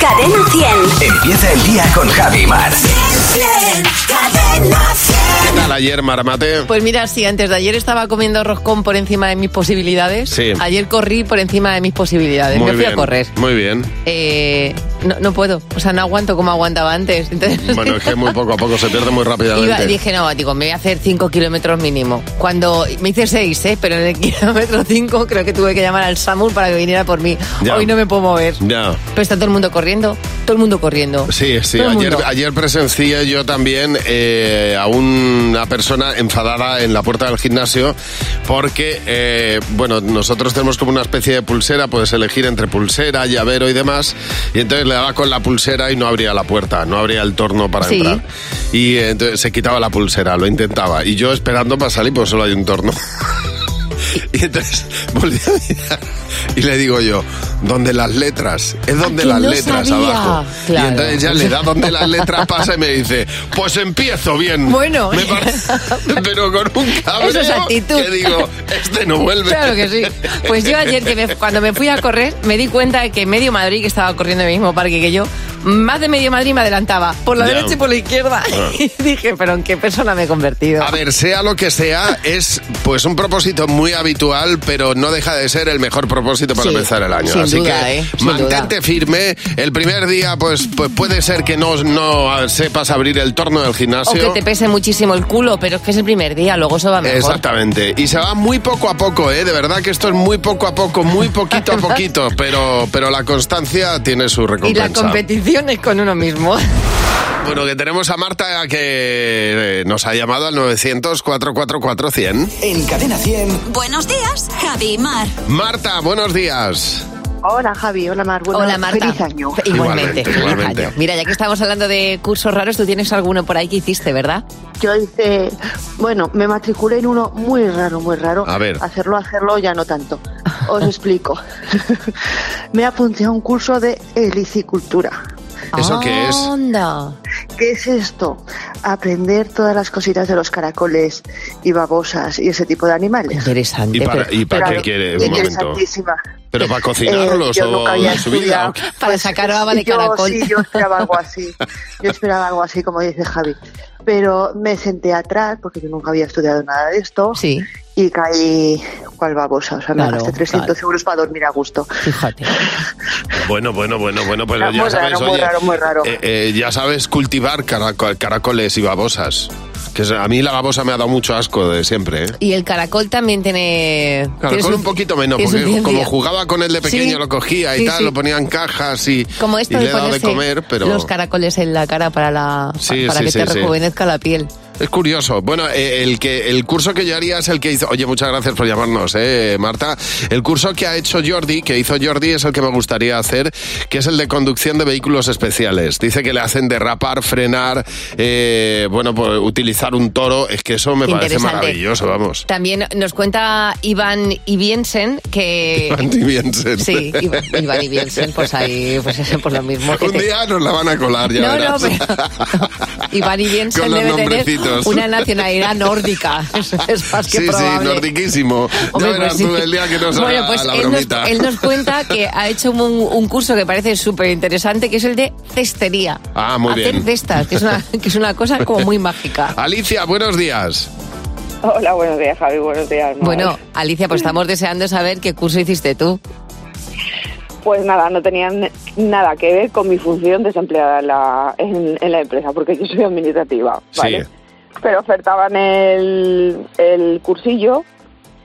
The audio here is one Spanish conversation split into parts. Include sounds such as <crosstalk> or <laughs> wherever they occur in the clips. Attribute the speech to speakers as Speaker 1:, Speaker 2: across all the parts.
Speaker 1: Cadena 100.
Speaker 2: Empieza el día con Javi Mar.
Speaker 1: Cadena 100.
Speaker 3: ¿Qué tal ayer, Maramate?
Speaker 4: Pues mira, sí, antes de ayer estaba comiendo roscón por encima de mis posibilidades.
Speaker 3: Sí.
Speaker 4: Ayer corrí por encima de mis posibilidades.
Speaker 3: Muy
Speaker 4: Me fui
Speaker 3: bien,
Speaker 4: a correr.
Speaker 3: Muy bien.
Speaker 4: Eh, no, no puedo, o sea, no aguanto como aguantaba antes. Entonces,
Speaker 3: Bueno, es que muy <laughs> poco a poco se pierde muy rápidamente.
Speaker 4: Iba- dije, no, digo, me voy a hacer 5 kilómetros mínimo. Cuando me hice 6, ¿eh? pero en el <laughs> kilómetro 5 creo que tuve que llamar al SAMUR para que viniera por mí.
Speaker 3: Ya.
Speaker 4: Hoy no me puedo mover.
Speaker 3: Ya.
Speaker 4: Pero está todo el mundo corriendo, todo el mundo corriendo.
Speaker 3: Sí, sí, ayer, ayer presencié yo también eh, a una persona enfadada en la puerta del gimnasio porque, eh, bueno, nosotros tenemos como una especie de pulsera, puedes elegir entre pulsera, llavero y demás, y entonces le daba con la pulsera y no abría la puerta, no abría el torno para
Speaker 4: Sí.
Speaker 3: entrar. Y eh, entonces se quitaba la pulsera, lo intentaba, y yo esperando para salir, pues solo hay un torno. <laughs> Y entonces volví a mirar y le digo yo, ¿dónde las letras? Es donde las
Speaker 4: no
Speaker 3: letras
Speaker 4: sabía.
Speaker 3: abajo.
Speaker 4: Claro.
Speaker 3: Y entonces ya le da donde las letras <laughs> pasa y me dice, pues empiezo bien.
Speaker 4: Bueno.
Speaker 3: Me <laughs> pero con un cabreo
Speaker 4: es actitud.
Speaker 3: que digo, este no vuelve.
Speaker 4: Claro que sí. Pues yo ayer, que me- cuando me fui a correr, me di cuenta de que medio Madrid, que estaba corriendo en el mismo parque que yo, más de medio Madrid me adelantaba, por la derecha y por la izquierda.
Speaker 3: Ah. <laughs>
Speaker 4: Y dije, pero ¿en qué persona me he convertido?
Speaker 3: A ver, sea lo que sea, es pues un propósito muy habitual, pero no deja de ser el mejor propósito para
Speaker 4: Sí,
Speaker 3: empezar el año. Así
Speaker 4: duda,
Speaker 3: que
Speaker 4: ¿eh?
Speaker 3: Mantente firme. El primer día, pues, pues puede ser que no, no sepas abrir el torno del
Speaker 4: O
Speaker 3: gimnasio.
Speaker 4: que te pese muchísimo el culo, pero es que es el primer día, luego eso va mejor.
Speaker 3: Exactamente. Y se va muy poco a poco, ¿eh? De verdad que esto es muy poco a poco, muy poquito a <laughs> poquito, pero, pero la constancia tiene su
Speaker 4: Y
Speaker 3: recompensa.
Speaker 4: la competición es con uno mismo. <laughs>
Speaker 3: Bueno, que tenemos a Marta que eh, nos ha llamado al 900-444-100.
Speaker 2: En Cadena 100.
Speaker 1: Buenos días, Javi y Mar.
Speaker 3: Marta, buenos días.
Speaker 5: Hola Javi, hola Mar, bueno,
Speaker 4: Hola Marta.
Speaker 5: feliz año.
Speaker 4: Igualmente,
Speaker 3: Igualmente,
Speaker 4: feliz año. Mira, ya que estamos hablando de cursos raros, tú tienes alguno por ahí que hiciste, ¿verdad?
Speaker 5: Yo hice, bueno, me matriculé en uno muy raro, muy raro.
Speaker 3: A ver.
Speaker 5: Hacerlo, hacerlo ya no tanto. <laughs> Os explico. <laughs> me apunté a un curso de helicicultura.
Speaker 3: ¿Eso qué es?
Speaker 4: Onda.
Speaker 5: ¿Qué es esto? Aprender todas las cositas de los caracoles y babosas y ese tipo de animales.
Speaker 4: Interesante.
Speaker 3: ¿Y para,
Speaker 4: pero-
Speaker 3: y para qué quiere? Un momento.
Speaker 5: interesantísima.
Speaker 3: ¿Pero para cocinarlos
Speaker 5: Eh,
Speaker 3: o
Speaker 5: nunca había
Speaker 3: en su vida?
Speaker 5: estudiado.
Speaker 3: o qué?
Speaker 4: Para sacar baba de
Speaker 5: yo,
Speaker 4: caracol.
Speaker 5: Sí, yo esperaba algo así. Yo esperaba algo así, como dice Javi. Pero me senté atrás, porque yo nunca había estudiado nada de esto,
Speaker 4: Sí,
Speaker 5: y caí cual babosa. O sea,
Speaker 4: Claro,
Speaker 5: me gasté 300
Speaker 4: claro.
Speaker 5: euros para dormir a gusto.
Speaker 4: fíjate.
Speaker 3: Bueno, bueno, bueno, bueno, pues
Speaker 5: Muy
Speaker 3: ya
Speaker 5: raro,
Speaker 3: sabes,
Speaker 5: muy
Speaker 3: oye,
Speaker 5: raro, muy raro.
Speaker 3: eh, eh, ya sabes cultivar caraco- caracoles y babosas. Que a mí la babosa me ha dado mucho asco de siempre, ¿eh?
Speaker 4: Y el caracol también tiene... tiene
Speaker 3: Caracol
Speaker 4: su-
Speaker 3: un poquito menos, porque como jugaba con él de pequeño,
Speaker 4: Sí,
Speaker 3: lo cogía y
Speaker 4: sí,
Speaker 3: tal,
Speaker 4: sí.
Speaker 3: lo ponía en cajas y,
Speaker 4: Como esto
Speaker 3: y
Speaker 4: de
Speaker 3: le he dado de comer, pero...
Speaker 4: los caracoles en la cara para, la,
Speaker 3: Sí,
Speaker 4: para
Speaker 3: sí,
Speaker 4: que
Speaker 3: sí,
Speaker 4: te
Speaker 3: sí.
Speaker 4: rejuvenezca la piel.
Speaker 3: Es curioso. Bueno, eh, el que el curso que yo haría es el que hizo. Oye, muchas gracias por llamarnos, eh, Marta. El curso que ha hecho Jordi, que hizo Jordi, es el que me gustaría hacer, que es el de conducción de vehículos especiales. Dice que le hacen derrapar, frenar, eh, bueno, pues, utilizar un toro. Es que eso me parece maravilloso, vamos.
Speaker 4: También nos cuenta Iván Ibiensen que...
Speaker 3: Andy Biensen.
Speaker 4: Sí, Iván, Iván Ibiensen, pues ahí, pues pues lo mismo. que
Speaker 3: Un
Speaker 4: te-
Speaker 3: día nos la van a colar, ya
Speaker 4: No, no,
Speaker 3: verás.
Speaker 4: pero <laughs> Iván Ibiensen debe tener una nacionalidad nórdica. <laughs> Eso es más que
Speaker 3: Sí, sí,
Speaker 4: probable.
Speaker 3: nordiquísimo.
Speaker 4: Hombre,
Speaker 3: ya verás
Speaker 4: pues
Speaker 3: tú
Speaker 4: sí.
Speaker 3: el día que nos
Speaker 4: Bueno, pues
Speaker 3: la
Speaker 4: él nos, él nos cuenta que ha hecho un, un curso que parece súper interesante, que es el de cestería.
Speaker 3: Ah, muy
Speaker 4: Hacer
Speaker 3: bien.
Speaker 4: cestas, que es, una, que es una cosa como muy mágica. <laughs>
Speaker 3: Alicia, buenos días.
Speaker 6: Hola, buenos días, Javi. Buenos días. Mar.
Speaker 4: Bueno, Alicia, pues estamos deseando saber qué curso hiciste tú.
Speaker 6: Pues nada, no tenían nada que ver con mi función desempleada en la, en, en la empresa, porque yo soy administrativa, ¿vale?
Speaker 3: Sí.
Speaker 6: Pero ofertaban el, el cursillo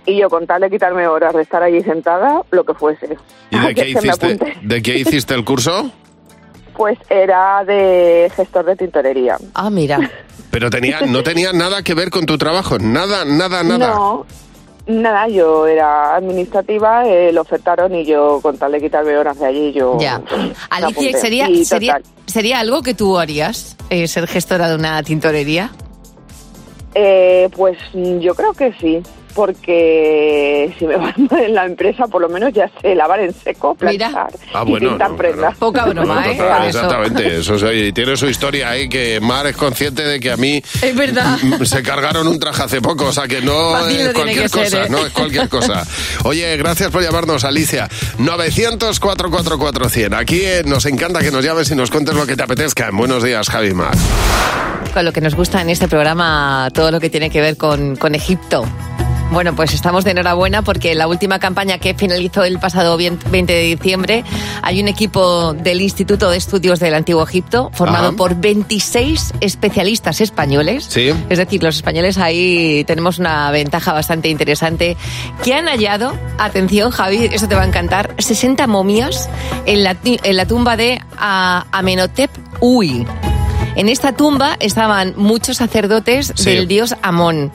Speaker 6: y yo con tal de quitarme horas de estar allí sentada, lo que fuese.
Speaker 3: ¿Y de <laughs> qué, hiciste,
Speaker 6: apunté.
Speaker 3: de qué hiciste el curso? <laughs>
Speaker 6: Pues era de gestor de tintorería.
Speaker 4: Ah, mira.
Speaker 3: Pero tenía, no tenía nada que ver con tu trabajo, nada, nada, nada.
Speaker 6: No, nada, yo era administrativa, eh, lo ofertaron y yo con tal de quitarme horas de allí, yo...
Speaker 4: Ya. Alicia. ¿sería, sería, ¿sería algo que tú harías? eh, ser gestora de una tintorería.
Speaker 6: Eh, pues mm, yo creo que sí. Porque si me <laughs> va mal en la empresa, por lo menos ya sé lavar en seco,
Speaker 4: Mira.
Speaker 6: planchar
Speaker 3: Ah,
Speaker 6: y pintar
Speaker 3: no,
Speaker 6: prendas.
Speaker 4: Poca broma, ¿eh?
Speaker 3: Total,
Speaker 4: eso.
Speaker 3: exactamente, eso sí, y tiene su historia ahí que Mar es consciente de que a mí
Speaker 4: Es verdad.
Speaker 3: se cargaron un traje hace poco, o sea que no
Speaker 4: Fácil
Speaker 3: es cualquier
Speaker 4: ser,
Speaker 3: cosa,
Speaker 4: ¿eh?
Speaker 3: no es cualquier cosa. Oye, gracias por llamarnos, Alicia. 900 444 100. Aquí eh, nos encanta que nos llames y nos cuentes lo que te apetezca. Buenos días, Javi Mar.
Speaker 4: Con lo que nos gusta en este programa, todo lo que tiene que ver con, con Egipto. Bueno, pues estamos de enhorabuena porque la última campaña que finalizó el pasado 20 de diciembre hay un equipo del Instituto de Estudios del Antiguo Egipto formado
Speaker 3: Ajá.
Speaker 4: por 26 especialistas españoles.
Speaker 3: Sí.
Speaker 4: Es decir, los españoles ahí tenemos una ventaja bastante interesante que han hallado, atención Javi, eso te va a encantar, 60 momias en la, en la tumba de Amenhotep Uy. En esta tumba estaban muchos sacerdotes
Speaker 3: Sí.
Speaker 4: del dios Amón.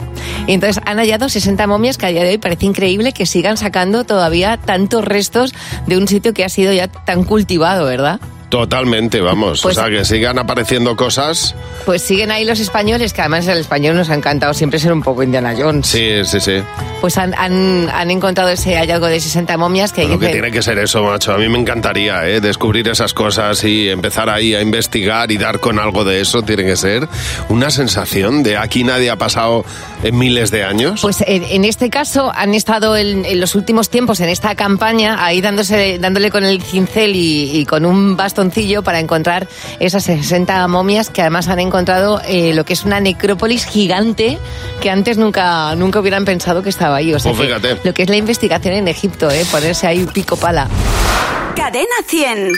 Speaker 4: Y entonces han hallado 60 momias que a día de hoy parece increíble que sigan sacando todavía tantos restos de un sitio que ha sido ya tan cultivado, ¿verdad?
Speaker 3: Totalmente, vamos.
Speaker 4: Pues-
Speaker 3: o sea, que sigan apareciendo cosas.
Speaker 4: Pues siguen ahí los españoles, que además el español nos ha encantado siempre ser un poco Indiana Jones.
Speaker 3: Sí, sí, sí.
Speaker 4: Pues han, han, han encontrado ese hallazgo de 60 momias que
Speaker 3: Lo que tiene que ser eso, macho. A mí me encantaría ¿eh? descubrir esas cosas y empezar ahí a investigar y dar con algo de eso. Tiene que ser una sensación de aquí nadie ha pasado en miles de años.
Speaker 4: Pues en, en este caso han estado en, en los últimos tiempos en esta campaña ahí dándose, dándole con el cincel y, y con un bastoncillo para encontrar esas 60 momias que además han encontrado eh, lo que es una necrópolis gigante que antes nunca, nunca hubieran pensado que estaba ahí. O sea
Speaker 3: Pues
Speaker 4: que lo que es la investigación en Egipto, eh, ponerse ahí pico pala.
Speaker 1: Cadena 100.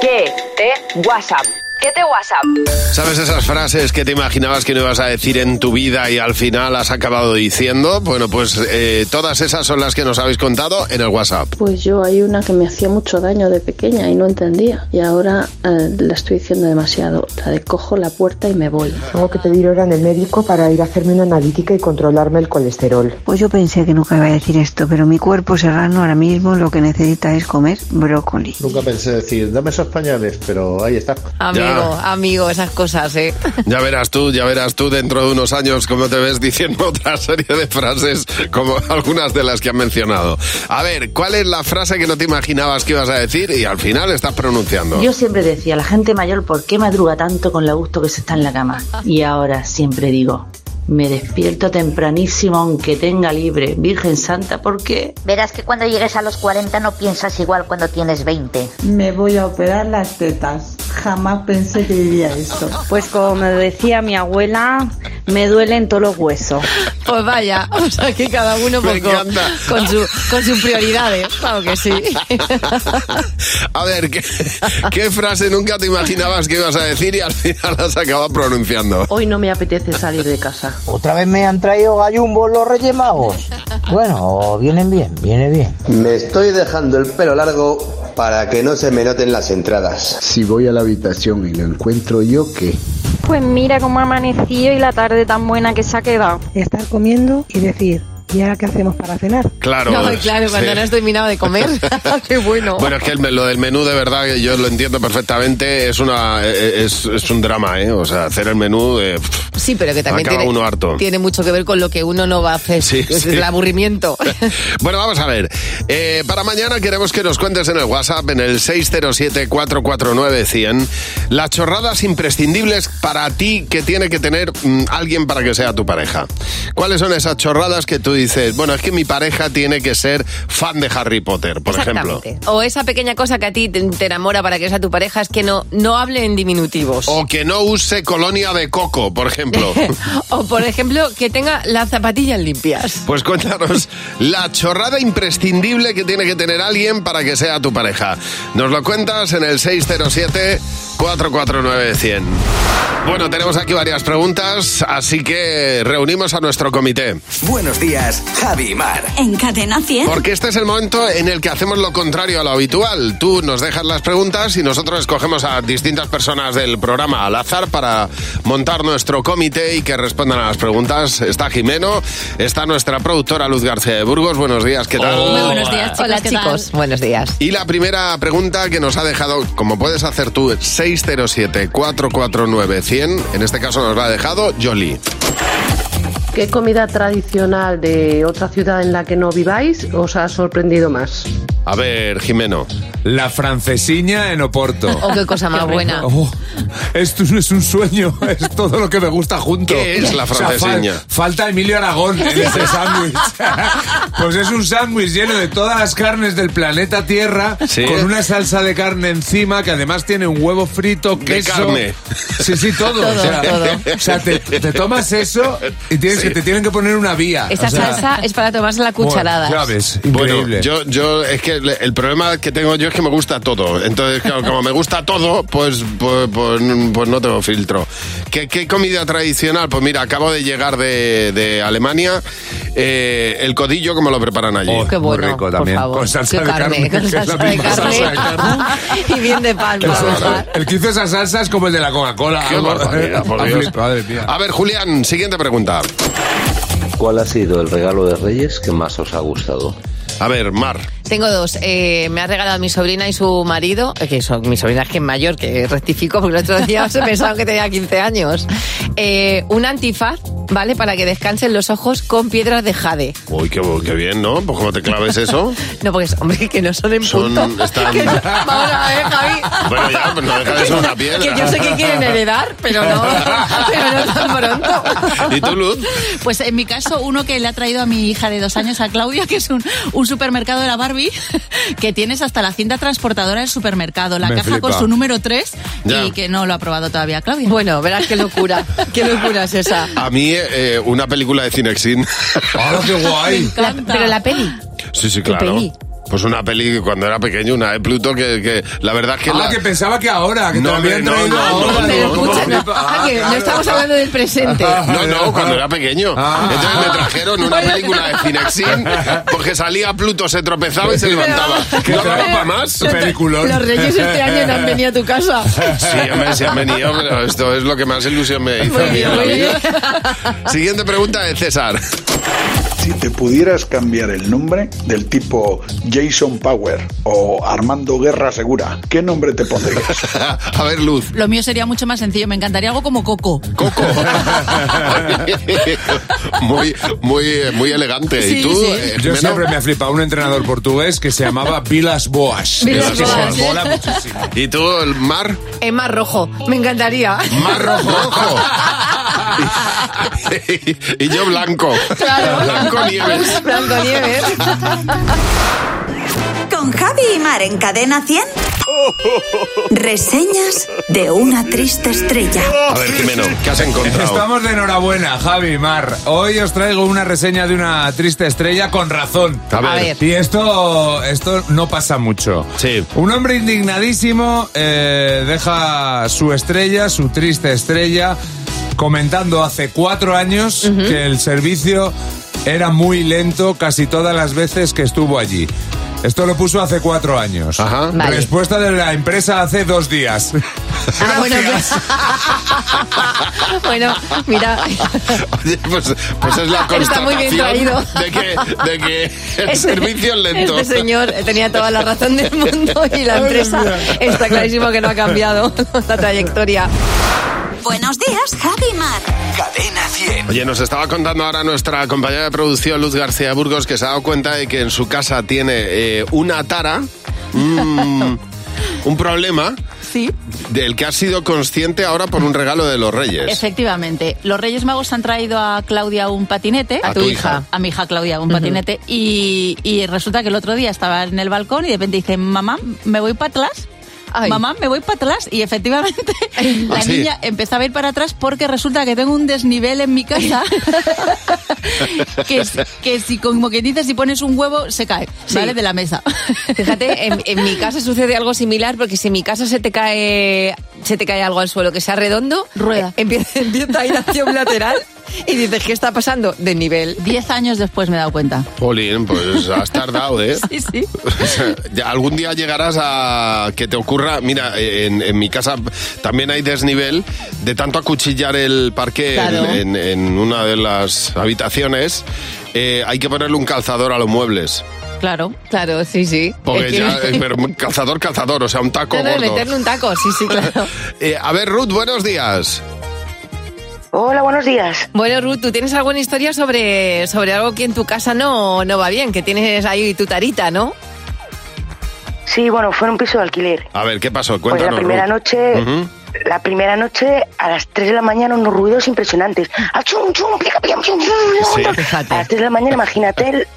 Speaker 6: ¿Qué te WhatsApp? ¿Qué te WhatsApp?
Speaker 3: ¿Sabes esas frases que te imaginabas que no ibas a decir en tu vida y al final has acabado diciendo? Bueno, pues eh, todas esas son las que nos habéis contado en el WhatsApp.
Speaker 7: Pues yo hay una que me hacía mucho daño de pequeña y no entendía. Y ahora eh, la estoy diciendo demasiado. La de cojo la puerta y me voy.
Speaker 8: Tengo que pedir hora en el médico para ir a hacerme una analítica y controlarme el colesterol.
Speaker 9: Pues yo pensé que nunca iba a decir esto, pero mi cuerpo serrano ahora mismo lo que necesita es comer brócoli.
Speaker 10: Nunca pensé decir, dame esos pañales, pero ahí está.
Speaker 4: Amigo, amigo, esas cosas, ¿eh? <laughs>
Speaker 3: Ya verás tú, ya verás tú dentro de unos años cómo te ves diciendo <laughs> otra serie de frases como algunas de las que han mencionado. A ver, ¿cuál es la frase que no te imaginabas que ibas a decir y al final estás pronunciando?
Speaker 11: Yo siempre decía, la gente mayor, ¿por qué madruga tanto con lo gusto que se está en la cama? Y ahora siempre digo, me despierto tempranísimo aunque tenga libre. Virgen Santa, ¿por qué?
Speaker 12: Verás que cuando llegues a los 40 no piensas igual cuando tienes 20.
Speaker 13: Me voy a operar las tetas. Jamás pensé que diría esto.
Speaker 14: Pues como me decía mi abuela, me duelen todos los huesos.
Speaker 4: Pues vaya, <laughs> o sea que cada uno
Speaker 3: Me
Speaker 4: poco con, su, con sus prioridades, claro que sí. <laughs>
Speaker 3: A ver, ¿qué, qué frase nunca te imaginabas que ibas a decir y al final has acabado pronunciando?
Speaker 11: Hoy no me apetece salir de casa.
Speaker 15: ¿Otra vez me han traído gallumbos los Reyes Magos? Bueno, vienen bien, viene bien.
Speaker 16: Me estoy dejando el pelo largo para que no se me noten las entradas.
Speaker 17: Si voy a la habitación y lo encuentro yo, ¿qué?
Speaker 18: Pues mira cómo ha amanecido y la tarde tan buena que se ha quedado.
Speaker 13: Estar comiendo y decir, ¿y ahora qué hacemos para cenar?
Speaker 3: Claro.
Speaker 4: No, claro, cuando
Speaker 3: sí.
Speaker 4: no has terminado de comer. <laughs> Qué bueno.
Speaker 3: Bueno, es que el, lo del menú de verdad, yo lo entiendo perfectamente, es una eh, es, es un drama, ¿eh? O sea, hacer el menú, eh, pff,
Speaker 4: Sí, pero que también tiene,
Speaker 3: uno harto.
Speaker 4: tiene mucho que ver con lo que uno no va a hacer.
Speaker 3: Sí, <laughs>
Speaker 4: es
Speaker 3: sí.
Speaker 4: el aburrimiento. <laughs>
Speaker 3: Bueno, vamos a ver. Eh, para mañana queremos que nos cuentes en el WhatsApp, en el 607-449-100, las chorradas imprescindibles para ti que tiene que tener mm, alguien para que sea tu pareja. ¿Cuáles son esas chorradas que tú dices, bueno, es que mi pareja tiene que ser fan de Harry Potter, por ejemplo?
Speaker 4: Exactamente. O esa pequeña cosa que a ti te, te enamora para que sea tu pareja es que no, no hable en diminutivos.
Speaker 3: O que no use colonia de coco, por ejemplo. <laughs>
Speaker 4: O, por ejemplo, que tenga las zapatillas limpias.
Speaker 3: Pues cuéntanos la chorrada imprescindible que tiene que tener alguien para que sea tu pareja. Nos lo cuentas en el 607-449-100. Bueno, tenemos aquí varias preguntas, así que reunimos a nuestro comité.
Speaker 2: Buenos días, Javi y Mar.
Speaker 1: En Cadena 100.
Speaker 3: Porque este es el momento en el que hacemos lo contrario a lo habitual. Tú nos dejas las preguntas y nosotros escogemos a distintas personas del programa al azar para montar nuestro comité y que respondan a las preguntas. Está Jimeno, está nuestra productora Luz García de Burgos. Buenos días, ¿qué tal?
Speaker 4: Muy buenos días, chicos. Hola,
Speaker 18: ¿qué tal?
Speaker 4: chicos. Buenos días.
Speaker 3: Y la primera pregunta que nos ha dejado, como puedes hacer tú, 607-449-100. En este caso nos la ha dejado Jolie.
Speaker 19: ¿Qué comida tradicional de otra ciudad en la que no viváis os ha sorprendido más?
Speaker 3: A ver, Jimeno.
Speaker 20: La francesiña en Oporto.
Speaker 4: Oh, qué cosa más <laughs> buena.
Speaker 20: Oh, esto no es un sueño, <laughs> es todo lo que me gusta junto.
Speaker 3: ¿Qué es la
Speaker 20: O sea, fal-
Speaker 3: francesiña?
Speaker 20: falta Emilio Aragón en este sándwich. <laughs> pues es un sándwich lleno de todas las carnes del planeta Tierra,
Speaker 3: Sí.
Speaker 20: con una salsa de carne encima que además tiene un huevo frito,
Speaker 3: De
Speaker 20: queso.
Speaker 3: carne.
Speaker 20: Sí, sí, todo.
Speaker 4: Todo,
Speaker 20: o sea,
Speaker 4: todo.
Speaker 20: o sea, te, te tomas eso y tienes Que te tienen que poner una vía.
Speaker 4: Esa
Speaker 20: O sea,
Speaker 4: salsa es para tomarse la cucharada.
Speaker 20: Ya ves,
Speaker 3: Bueno,
Speaker 20: increíble.
Speaker 3: yo, yo, es que le- el problema que tengo yo es que me gusta todo. Entonces, claro, como me gusta todo, pues, pues, pues, pues no tengo filtro. ¿Qué, qué comida tradicional? Pues mira, acabo de llegar de, de Alemania. Eh, el codillo, como lo preparan allí.
Speaker 20: Oh,
Speaker 4: Qué
Speaker 20: muy
Speaker 4: bueno,
Speaker 20: rico
Speaker 4: por
Speaker 20: también.
Speaker 4: favor.
Speaker 20: Con salsa
Speaker 4: Qué
Speaker 20: de
Speaker 4: carne,
Speaker 20: carne.
Speaker 4: con salsa de carne.
Speaker 20: salsa de carne. <laughs>
Speaker 4: y bien de palma.
Speaker 20: El que hizo esa salsa es como el de la Coca-Cola.
Speaker 3: Qué barbaridad, <laughs> por Dios.
Speaker 20: Madre mía.
Speaker 3: A ver, Julián, siguiente pregunta.
Speaker 21: ¿Cuál ha sido el regalo de Reyes que más os ha gustado?
Speaker 3: A ver, Mar.
Speaker 4: Tengo dos. Eh, me ha regalado mi sobrina y su marido, eh, que son mi sobrina es que es mayor, que rectifico porque el otro día <laughs> se pensaban que tenía 15 años. Eh, un antifaz, ¿vale? Para que descansen los ojos con piedras de jade.
Speaker 3: Uy, qué, qué bien, ¿no? Pues como te claves eso. <laughs>
Speaker 4: No, porque, hombre, que no son en
Speaker 3: Son-
Speaker 4: punto.
Speaker 3: están- <laughs>
Speaker 4: Que no- Vamos a ver, Javi.
Speaker 3: Bueno, ya, pues no deja de ser una piedra.
Speaker 4: Que yo sé que quieren heredar, pero no, pero no tan pronto.
Speaker 3: ¿Y tú, Luz?
Speaker 22: Pues en mi caso, uno que le ha traído a mi hija de dos años, a Claudia, que es un, un supermercado de la Barbie, <laughs> que tienes hasta la cinta transportadora del supermercado, la
Speaker 4: Me
Speaker 22: caja
Speaker 4: flipa.
Speaker 22: con su número 3
Speaker 3: Ya.
Speaker 22: y que no lo ha probado todavía Claudia.
Speaker 4: Bueno, verás qué locura, qué locura es esa.
Speaker 3: A mí, eh, una película de Cinexin. <laughs>
Speaker 20: ¡Ah, qué guay!
Speaker 4: La- pero la peli.
Speaker 3: Sí, sí,
Speaker 4: ¿Qué
Speaker 3: claro.
Speaker 4: peli?
Speaker 3: Pues una peli cuando era pequeño, una de Pluto, que, que la verdad es que...
Speaker 20: Ah,
Speaker 3: la-
Speaker 20: que pensaba que ahora, que
Speaker 3: No, hombre, no, no, no,
Speaker 4: Pero
Speaker 3: no,
Speaker 4: escucha,
Speaker 3: no,
Speaker 4: no, ah, que no estamos hablando del presente.
Speaker 3: No, no, cuando era pequeño.
Speaker 20: Ah.
Speaker 3: Entonces me trajeron una película de Cinexin porque salía Pluto, se tropezaba y se levantaba. <laughs>
Speaker 20: ¿Qué
Speaker 3: No para más.
Speaker 20: Peliculón.
Speaker 4: Los reyes este año no han venido a tu casa.
Speaker 3: Sí, hombre, se han venido, pero esto es lo que más ilusión me hizo a mí en la vida. Siguiente pregunta de César.
Speaker 23: Si te pudieras cambiar el nombre del tipo Jason Power o Armando Guerra Segura, ¿qué nombre te pondrías? <laughs>
Speaker 3: A ver, Luz.
Speaker 22: Lo mío sería mucho más sencillo, me encantaría algo como Coco.
Speaker 3: Coco. <laughs> muy, muy, muy elegante.
Speaker 22: Sí,
Speaker 3: ¿Y tú?
Speaker 22: sí.
Speaker 3: eh,
Speaker 20: Yo siempre me ha flipado un entrenador portugués que se llamaba Vilas Boas.
Speaker 4: Vilas
Speaker 20: que
Speaker 4: Boas.
Speaker 20: se mola muchísimo.
Speaker 3: ¿Y tú, el mar?
Speaker 4: Es más rojo, me encantaría.
Speaker 3: Mar rojo. <laughs> y yo blanco.
Speaker 4: Claro.
Speaker 3: Blanco Nieves.
Speaker 4: Blanco Nieves.
Speaker 1: Con Javi y Mar en Cadena 100. Reseñas de una triste estrella.
Speaker 3: A ver, Jimeno, ¿qué has encontrado?
Speaker 20: Estamos de enhorabuena, Javi Mar. Hoy os traigo una reseña de una triste estrella con razón.
Speaker 3: A ver. A ver.
Speaker 20: Y esto, esto no pasa mucho.
Speaker 3: Sí.
Speaker 20: Un hombre indignadísimo eh, deja su estrella, su triste estrella, comentando hace cuatro años que el servicio era muy lento casi todas las veces que estuvo allí. Esto lo puso hace cuatro años.
Speaker 3: Ajá.
Speaker 4: Vale.
Speaker 20: Respuesta de la empresa hace dos días.
Speaker 4: Ah, <laughs> bueno, pues. <laughs> bueno, mira.
Speaker 3: Oye, pues, pues es la
Speaker 4: Está muy bien
Speaker 3: constatación
Speaker 4: traído.
Speaker 3: de que, de que el
Speaker 4: Este-
Speaker 3: servicio es lento.
Speaker 4: Este señor tenía toda la razón del mundo y la empresa está clarísimo que no ha cambiado <laughs> la trayectoria.
Speaker 1: Buenos días, Javi Mar.
Speaker 2: Cadena 100.
Speaker 3: Oye, nos estaba contando ahora nuestra compañera de producción, Luz García Burgos, que se ha dado cuenta de que en su casa tiene eh, una tara, un, <laughs> un problema,
Speaker 22: Sí.
Speaker 3: del que ha sido consciente ahora por un regalo de los Reyes.
Speaker 22: Efectivamente, los Reyes Magos han traído a Claudia un patinete.
Speaker 3: A A tu tu hija. hija.
Speaker 22: A mi hija Claudia un patinete. Y, y resulta que el otro día estaba en el balcón y de repente dice, mamá, me voy para atrás. Mamá, me voy para atrás. Y efectivamente, <laughs> la
Speaker 3: ¿Ah, sí?
Speaker 22: niña empezó a ver para atrás porque resulta que tengo un desnivel en mi casa. <laughs> que, que si, como que dices, si pones un huevo, se cae,
Speaker 4: Sí.
Speaker 22: ¿vale? De la mesa.
Speaker 4: Fíjate, en, en mi casa sucede algo similar porque si en mi casa se te cae se te cae algo al suelo que sea redondo,
Speaker 22: Rueda.
Speaker 4: eh, empieza, <laughs> empieza a ir hacia un lateral <laughs> y dices, ¿qué está pasando? De nivel.
Speaker 22: Diez años después me he dado cuenta.
Speaker 3: Jolín, pues has tardado, ¿eh? <laughs>
Speaker 22: Sí, sí.
Speaker 3: Algún día llegarás a que te ocurra, mira, en, en mi casa también hay desnivel de tanto acuchillar el parque en-
Speaker 4: Claro.
Speaker 3: en, en una de las habitaciones, eh, hay que ponerle un calzador a los muebles.
Speaker 22: Claro.
Speaker 4: Claro, sí, sí.
Speaker 3: Porque
Speaker 4: Es
Speaker 3: ya, <laughs> eh, pero calzador, calzador, o sea, un taco
Speaker 4: No, no,
Speaker 3: gordo.
Speaker 4: meterle un taco, sí, sí, claro.
Speaker 3: Eh, a ver, Ruth, buenos días.
Speaker 24: Hola, buenos días.
Speaker 4: Bueno, Ruth, ¿tú tienes alguna historia sobre, sobre algo que en tu casa no, no va bien? Que tienes ahí tu tarita, ¿no?
Speaker 24: Sí, bueno, fue en un piso de alquiler.
Speaker 3: A ver, ¿qué pasó?
Speaker 24: Pues
Speaker 3: Cuéntanos.
Speaker 24: la primera
Speaker 3: Ruth.
Speaker 24: noche, la primera noche a las 3 de la mañana unos ruidos impresionantes. ¡Achum, chum, pica, pica, chum, chum,
Speaker 3: Sí.
Speaker 24: chum! A las 3 de la mañana, imagínate el,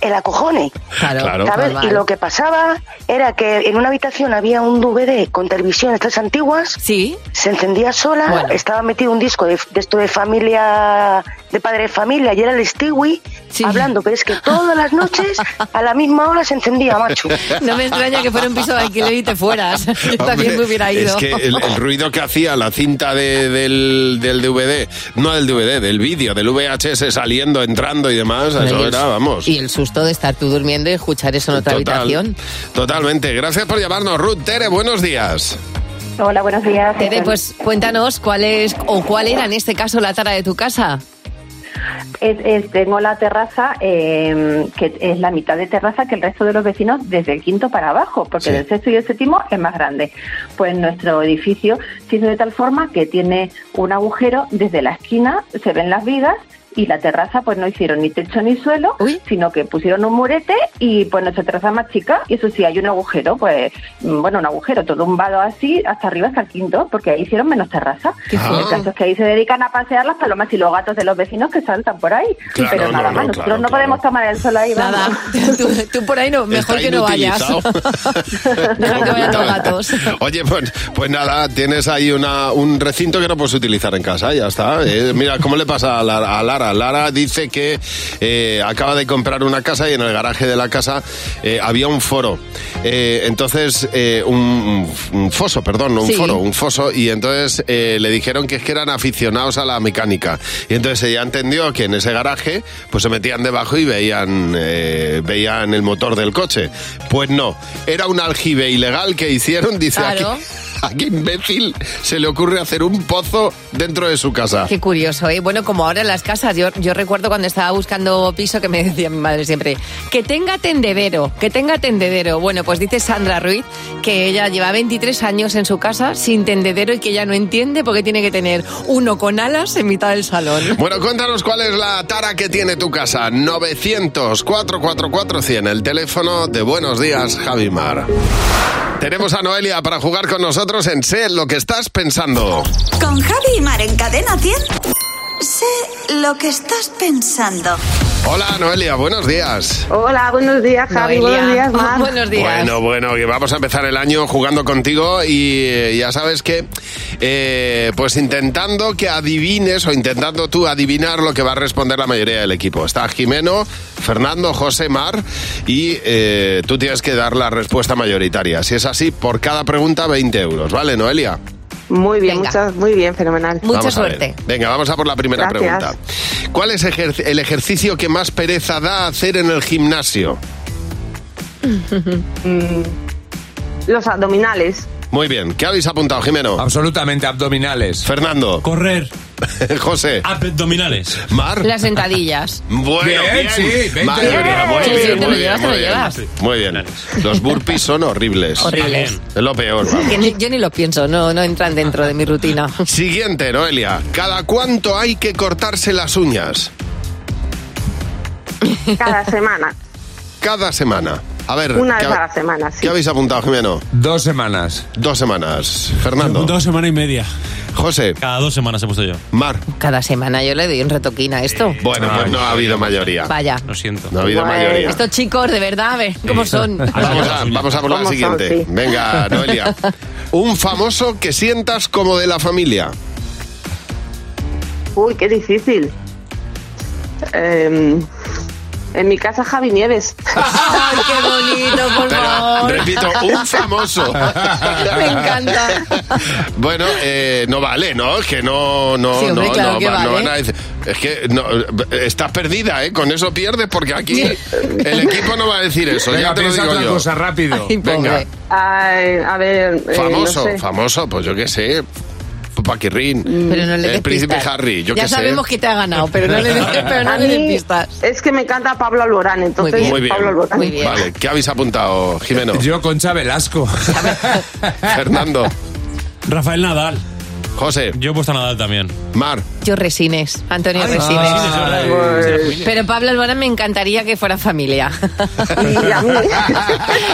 Speaker 24: el acojone.
Speaker 4: Claro,
Speaker 3: Claro.
Speaker 24: ¿Sabes?
Speaker 4: normal.
Speaker 24: Y lo que pasaba era que en una habitación había un DVD con televisión, estas antiguas.
Speaker 4: Sí.
Speaker 24: Se encendía sola,
Speaker 4: Bueno.
Speaker 24: estaba metido un disco de, de esto de familia, de padre de familia, y era el Stewie hablando, pero es que todas las noches <laughs> a la misma hora se encendía, macho.
Speaker 4: No me extraña que fuera un piso de alquiler y te fueras. <laughs> Yo también
Speaker 3: Hombre,
Speaker 4: me hubiera ido.
Speaker 3: Es que el, el ruido que hacía la cinta de- del, del DVD, no del DVD, del vídeo, del VHS saliendo, entrando y demás,
Speaker 4: Bueno,
Speaker 3: eso
Speaker 4: y el-
Speaker 3: era, vamos.
Speaker 4: Y el susto de estar tú durmiendo y escuchar eso en otra
Speaker 3: Total,
Speaker 4: habitación.
Speaker 3: Totalmente. Gracias por llamarnos, Ruth. Tere, buenos días.
Speaker 25: Hola, buenos días.
Speaker 4: Tere, pues cuéntanos cuál es o cuál era en este caso la tara de tu casa.
Speaker 25: Es- es- tengo la terraza, eh, que es la mitad de terraza que el resto de los vecinos desde el quinto para abajo, porque del sexto y el séptimo es más grande. Pues nuestro edificio se hizo de tal forma que tiene un agujero desde la esquina, se ven las vigas y la terraza pues no hicieron ni techo ni suelo, sino que pusieron un murete y pues nuestra terraza más chica y eso sí, hay un agujero, pues mm, bueno, un agujero todo un vado así hasta arriba hasta el quinto, porque ahí hicieron menos terraza.
Speaker 3: Qué
Speaker 25: El caso es que ahí se dedican a pasear las palomas y los gatos de los vecinos que saltan por ahí.
Speaker 3: Claro,
Speaker 25: Pero
Speaker 3: no,
Speaker 25: nada
Speaker 3: no,
Speaker 25: más, nosotros
Speaker 3: claro,
Speaker 25: no podemos tomar el sol ahí.
Speaker 4: Nada, <laughs> tú, tú por ahí no, mejor
Speaker 3: Está
Speaker 4: que no vayas. <laughs> Deja que vayan los gatos. <laughs>
Speaker 3: Oye, pues, pues nada, tienes ahí una, un recinto que no puedes utilizar en casa, ya está. Eh, mira, ¿cómo le pasa a Lara? a Lara? Lara dice que eh, acaba de comprar una casa y en el garaje de la casa eh, había un foro. Eh, entonces, un, un foso, perdón, no un
Speaker 26: Sí.
Speaker 3: foro, un foso. Y entonces le dijeron que es que eran aficionados a la mecánica. Y entonces ella entendió que en ese garaje pues se metían debajo y veían, veían el motor del coche. Pues no, era un aljibe ilegal que hicieron, dice
Speaker 4: Claro.
Speaker 3: aquí. <laughs> ¿A qué imbécil se le ocurre hacer un pozo dentro de su casa?
Speaker 4: Qué curioso, ¿eh? Bueno, como ahora en las casas, yo, yo recuerdo cuando estaba buscando piso que me <laughs> decía mi madre siempre, que tenga tendedero, que tenga tendedero. Bueno, pues dice Sandra Ruiz que ella lleva 23 años en su casa sin tendedero y que ella no entiende por qué tiene que tener uno con alas en mitad del salón. <laughs>
Speaker 3: Bueno, cuéntanos cuál es la tara que tiene tu casa. 900-444-100, el teléfono de Buenos Días, Javimar. Tenemos a Noelia para jugar con nosotros en Sé lo que estás pensando.
Speaker 1: Con Javi y Mar en Cadena 100. Sé lo que estás pensando.
Speaker 3: Hola, Noelia, buenos días.
Speaker 13: Hola, buenos días, Javi.
Speaker 4: Noelia.
Speaker 13: Buenos días, Mar. <laughs>
Speaker 4: Buenos días.
Speaker 3: Bueno, bueno, que vamos a empezar el año jugando contigo y eh, ya sabes que, eh, pues intentando que adivines o intentando tú adivinar lo que va a responder la mayoría del equipo. Está Jimeno, Fernando, José, Mar y eh, tú tienes que dar la respuesta mayoritaria. Si es así, por cada pregunta 20 euros, ¿vale, Noelia?
Speaker 13: Muy bien, muchas, muy bien, fenomenal.
Speaker 3: Vamos a ver. Venga, vamos a por la primera
Speaker 13: Gracias.
Speaker 3: pregunta. ¿Cuál es ejer- el ejercicio que más pereza da hacer en el gimnasio? <laughs>
Speaker 13: Mm, Los abdominales.
Speaker 3: Muy bien. ¿Qué habéis apuntado, Jimeno?
Speaker 20: Absolutamente, abdominales.
Speaker 3: Fernando.
Speaker 26: Correr. <laughs>
Speaker 3: José.
Speaker 26: Abdominales.
Speaker 3: Mar.
Speaker 4: Las sentadillas. <laughs>
Speaker 3: Bueno, bien,
Speaker 20: Bien, sí, 20
Speaker 3: Mayoría, muy
Speaker 4: Sí, sí,
Speaker 3: bien, muy bien,
Speaker 4: llevas, lo
Speaker 3: muy bien.
Speaker 4: llevas.
Speaker 3: Muy bien. <laughs> Los burpees son horribles.
Speaker 4: Horribles.
Speaker 3: Es lo peor, vamos.
Speaker 4: Yo ni lo pienso, no, no entran dentro de mi rutina.
Speaker 3: Siguiente, Noelia. ¿Cada cuánto hay que cortarse las uñas?
Speaker 13: Cada semana.
Speaker 3: Cada semana. A ver,
Speaker 13: Una
Speaker 3: ¿qué,
Speaker 13: vez a la semana, sí.
Speaker 3: qué habéis apuntado, Jimeno?
Speaker 20: Dos semanas.
Speaker 3: Dos semanas. Fernando.
Speaker 26: Dos semanas y media.
Speaker 3: José.
Speaker 26: Cada dos semanas he puesto yo.
Speaker 3: Mar.
Speaker 4: Cada semana yo le doy un retoquín a esto.
Speaker 3: Bueno, pues no ha habido mayoría.
Speaker 4: Vaya.
Speaker 26: Lo siento.
Speaker 3: No ha habido mayoría.
Speaker 4: Estos chicos, de verdad, a ver cómo son.
Speaker 3: Vamos a, vamos a por la siguiente.
Speaker 13: Sí.
Speaker 3: Venga, Noelia. <laughs> Un famoso que sientas como de la familia.
Speaker 13: Uy, qué difícil. Em, en mi casa, Javi Nieves.
Speaker 4: Ay, <laughs> qué bonito, por
Speaker 3: Pero,
Speaker 4: favor.
Speaker 3: repito, un famoso. <laughs>
Speaker 4: Me encanta.
Speaker 3: Bueno, eh, no vale, ¿no? Es que no, no,
Speaker 4: Sí, hombre,
Speaker 3: no,
Speaker 4: claro
Speaker 3: no,
Speaker 4: que
Speaker 3: va- no van a decir- Es que no, estás perdida, ¿eh? Con eso pierdes porque aquí el equipo no va a decir eso.
Speaker 20: Venga,
Speaker 3: ya te lo digo
Speaker 20: otra
Speaker 3: yo.
Speaker 20: cosa, rápido.
Speaker 4: Ay,
Speaker 3: Venga.
Speaker 13: Ay, a ver. eh,
Speaker 3: famoso,
Speaker 13: no sé.
Speaker 3: famoso, pues yo qué sé. Paquirrín.
Speaker 4: Pero no le des
Speaker 3: El príncipe
Speaker 4: pistas.
Speaker 3: Harry, yo
Speaker 4: ya
Speaker 3: qué sé.
Speaker 4: sabemos que te ha ganado, pero no le des, <laughs> pero no
Speaker 13: A
Speaker 4: le des
Speaker 13: mí
Speaker 4: pistas.
Speaker 13: es que me encanta Pablo Alborán, entonces
Speaker 4: bien.
Speaker 3: Muy bien.
Speaker 13: Pablo Alborán.
Speaker 4: Muy bien.
Speaker 3: Vale, ¿qué habéis apuntado, Jimeno?
Speaker 20: Yo, Concha Velasco. <laughs>
Speaker 3: Fernando.
Speaker 26: Rafael Nadal.
Speaker 3: José.
Speaker 26: Yo he puesto a Nadal también.
Speaker 3: Mar.
Speaker 4: Yo Resines, Antonio
Speaker 26: Ay,
Speaker 4: Resines. Pero Pablo Alborán me encantaría que fuera familia. <laughs>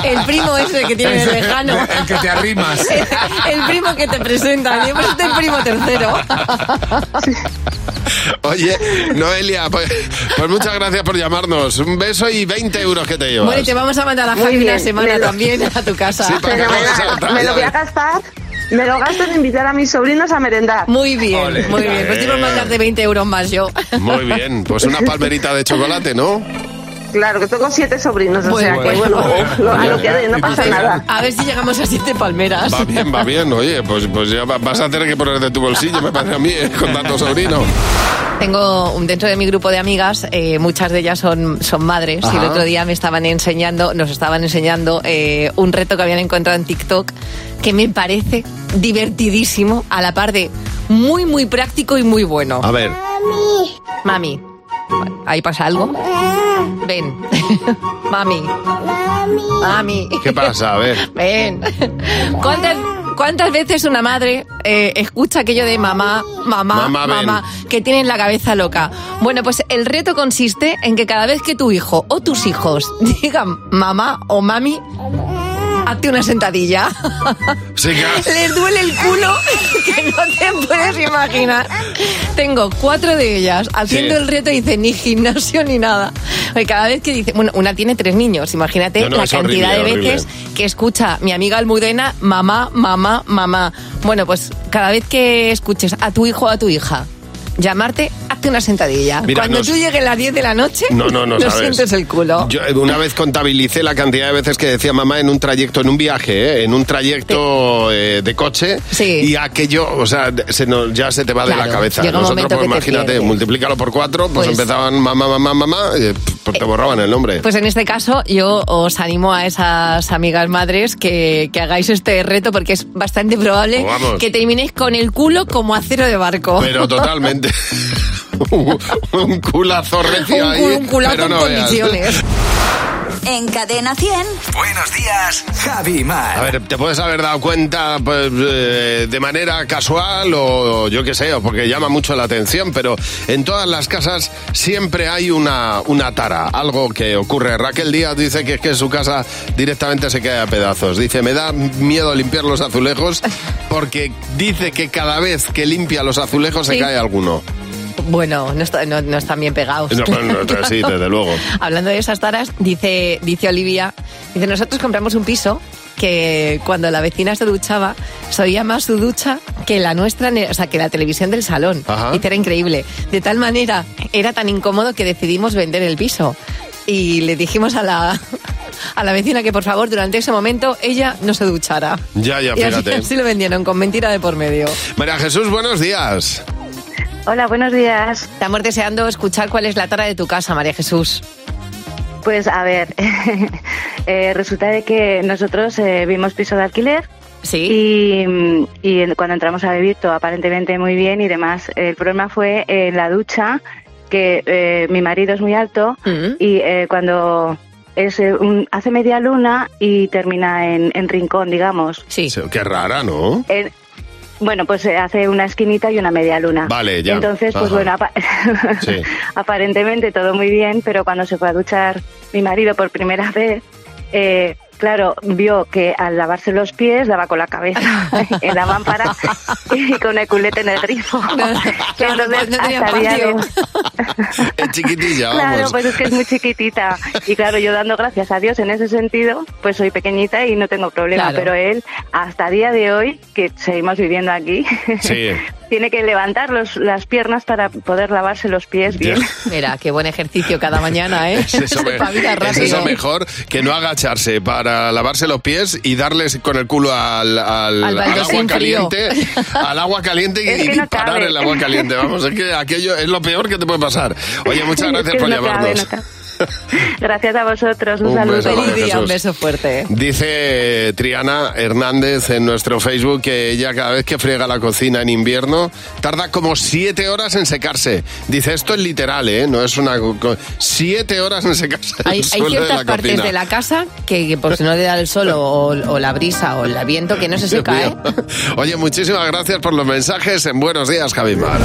Speaker 4: El primo ese que tiene
Speaker 20: Ese,
Speaker 4: lejano.
Speaker 20: el que te arrimas. <laughs>
Speaker 4: El primo que te presenta. Yo pues este el primo tercero.
Speaker 3: Oye, Noelia, pues, pues muchas gracias por llamarnos. Un beso y 20 euros que te llevas.
Speaker 4: Bueno, y te vamos a mandar a Javi una semana
Speaker 6: me lo-
Speaker 4: también a tu casa.
Speaker 3: Sí, para que
Speaker 6: Me lo voy a gastar. Me lo gasto en invitar a mis sobrinos a merendar.
Speaker 4: Muy bien,
Speaker 3: Ole.
Speaker 4: muy bien. Pues te iba a mandarte 20 euros más yo.
Speaker 3: Muy bien, pues una palmerita de chocolate, ¿no?
Speaker 6: Claro, que tengo siete sobrinos, o sea
Speaker 4: Bueno,
Speaker 6: que bueno,
Speaker 4: bueno.
Speaker 6: lo- a lo que dé, no pasa nada.
Speaker 4: A ver si llegamos a siete palmeras.
Speaker 3: Va bien, va bien. Oye, pues, pues ya va- vas a tener que poner de tu bolsillo, me parece a mí, eh, con tanto sobrino.
Speaker 4: Tengo un- dentro de mi grupo de amigas, eh, muchas de ellas son, son madres y el otro día me estaban enseñando, nos estaban enseñando eh, un reto que habían encontrado en TikTok que me parece divertidísimo, a la par de muy, muy práctico y muy bueno.
Speaker 3: A ver.
Speaker 4: Mami, ahí pasa algo. Ven. <laughs> Mami. Mami.
Speaker 3: ¿Qué pasa? A ver.
Speaker 4: Ven. ¿Cuántas, cuántas veces una madre eh, escucha aquello de mamá, mamá,
Speaker 3: Mamá,
Speaker 4: mamá, que tienen la cabeza loca? Bueno, pues el reto consiste en que cada vez que tu hijo o tus hijos <laughs> digan mamá o mami, hazte una sentadilla. <laughs> Les duele el culo <laughs> que no te puedes imaginar. Tengo cuatro de ellas haciendo
Speaker 3: Sí.
Speaker 4: el reto y dice ni gimnasio ni nada. Cada vez que dice, bueno, una tiene tres niños, imagínate
Speaker 3: No, no,
Speaker 4: la cantidad
Speaker 3: horrible,
Speaker 4: de
Speaker 3: horrible.
Speaker 4: veces que escucha mi amiga Almudena, mamá, mamá, mamá. Bueno, pues cada vez que escuches a tu hijo o a tu hija llamarte, hazte una sentadilla.
Speaker 3: Mira,
Speaker 4: Cuando
Speaker 3: nos-
Speaker 4: tú llegues a las 10 de la noche,
Speaker 3: No, no, no <laughs>
Speaker 4: no sientes el culo.
Speaker 3: Yo eh, una vez contabilicé la cantidad de veces que decía mamá en un trayecto, en un viaje, ¿eh? en un trayecto eh, de coche,
Speaker 4: Sí.
Speaker 3: y aquello, o sea, se nos- ya se te va de la cabeza. Nosotros, pues, imagínate, multiplícalo por cuatro, pues,
Speaker 4: Pues-
Speaker 3: empezaban mamá, mamá, mamá, eh, pues te borraban el nombre.
Speaker 4: Pues en este caso yo os animo a esas amigas madres que, que hagáis este reto porque es bastante probable
Speaker 3: Vamos.
Speaker 4: que terminéis con el culo como acero de barco.
Speaker 3: Pero totalmente. <laughs> un, <laughs> un culazo recio
Speaker 4: un,
Speaker 3: ahí.
Speaker 4: un culazo
Speaker 3: pero
Speaker 4: en
Speaker 3: no veas. <laughs>
Speaker 1: En Cadena 100.
Speaker 2: Buenos días, Javi Mar.
Speaker 3: A ver, te puedes haber dado cuenta pues, eh, de manera casual o yo qué sé, o porque llama mucho la atención, pero en todas las casas siempre hay una, una tara, algo que ocurre. Raquel Díaz dice que es que su casa directamente se cae a pedazos. Dice, me da miedo limpiar los azulejos porque dice que cada vez que limpia los azulejos se
Speaker 4: Sí.
Speaker 3: cae alguno.
Speaker 4: Bueno, no, está- no- no están bien pegados.
Speaker 3: No, no, no, sí, desde luego. <laughs>
Speaker 4: Hablando de esas taras, dice, dice Olivia, dice, nosotros compramos un piso que cuando la vecina se duchaba, se oía más su ducha que la nuestra, o sea, que la televisión del salón.
Speaker 3: Ajá.
Speaker 4: Dice, era increíble. De tal manera, era tan incómodo que decidimos vender el piso. Y le dijimos a la, a la vecina que por favor durante ese momento ella no se duchara.
Speaker 3: Ya, ya,
Speaker 4: y así,
Speaker 3: fíjate. <laughs>
Speaker 4: así lo vendieron, con mentira de por medio.
Speaker 3: María Jesús, buenos días.
Speaker 6: Hola, buenos días.
Speaker 4: Estamos deseando escuchar cuál es la tara de tu casa, María Jesús.
Speaker 27: Pues a ver, <laughs> eh, resulta de que nosotros eh, vimos piso de alquiler.
Speaker 4: Sí.
Speaker 27: Y, y cuando entramos a vivir todo aparentemente muy bien y demás. El problema fue en la ducha, que eh, mi marido es muy alto y eh, cuando es eh, un- hace media luna y termina en, en rincón, digamos.
Speaker 4: Sí.
Speaker 3: Qué rara, ¿no?
Speaker 27: En- bueno, pues eh, hace una esquinita y una media luna.
Speaker 3: Vale, ya.
Speaker 27: Entonces, pues
Speaker 3: Ajá.
Speaker 27: bueno, <laughs>
Speaker 3: Sí.
Speaker 27: aparentemente todo muy bien, pero cuando se fue a duchar mi marido por primera <laughs> vez, eh, claro, vio que al lavarse los pies daba con la cabeza <laughs> en la mámpara y con el culete en el grifo. <laughs> Entonces,
Speaker 4: no tenía
Speaker 27: hasta día de. <laughs>
Speaker 3: Es chiquitilla,
Speaker 27: Claro, pues es que es muy chiquitita. Y claro, yo dando gracias a Dios en ese sentido, pues soy pequeñita y no tengo problema.
Speaker 4: Claro.
Speaker 27: Pero él, hasta día de hoy, que seguimos viviendo aquí,
Speaker 3: Sí.
Speaker 27: tiene que levantar los, las piernas para poder lavarse los pies bien.
Speaker 4: Mira, qué buen ejercicio cada mañana, ¿eh?
Speaker 3: Es eso, me- es eso mejor que no agacharse para lavarse los pies y darles con el culo al, al-
Speaker 4: Al
Speaker 3: al agua caliente, <laughs> al agua caliente y, y
Speaker 27: no
Speaker 3: disparar
Speaker 27: cabe.
Speaker 3: el agua caliente. Vamos, es que aquello es lo peor que te puede pasar. Oye, muchas <laughs>
Speaker 27: Es
Speaker 3: gracias
Speaker 27: que
Speaker 3: por
Speaker 27: no cabe,
Speaker 3: llamarnos.
Speaker 27: no cabe. <laughs>
Speaker 25: Gracias a vosotros. Un,
Speaker 3: Un
Speaker 25: saludo.
Speaker 3: beso,
Speaker 4: Feliz día, un beso fuerte.
Speaker 3: Dice Triana Hernández en nuestro Facebook que ella cada vez que friega la cocina en invierno tarda como siete horas en secarse. Dice, esto es literal, ¿eh? No es una... Siete horas en secarse
Speaker 4: Hay, <laughs> hay
Speaker 3: de
Speaker 4: ciertas
Speaker 3: la
Speaker 4: partes
Speaker 3: cocina.
Speaker 4: de la casa que, que por si no le da el sol o, o la brisa o el viento que no se seca, ¿eh? <laughs>
Speaker 3: Oye, muchísimas gracias por los mensajes en Buenos Días, Javimar.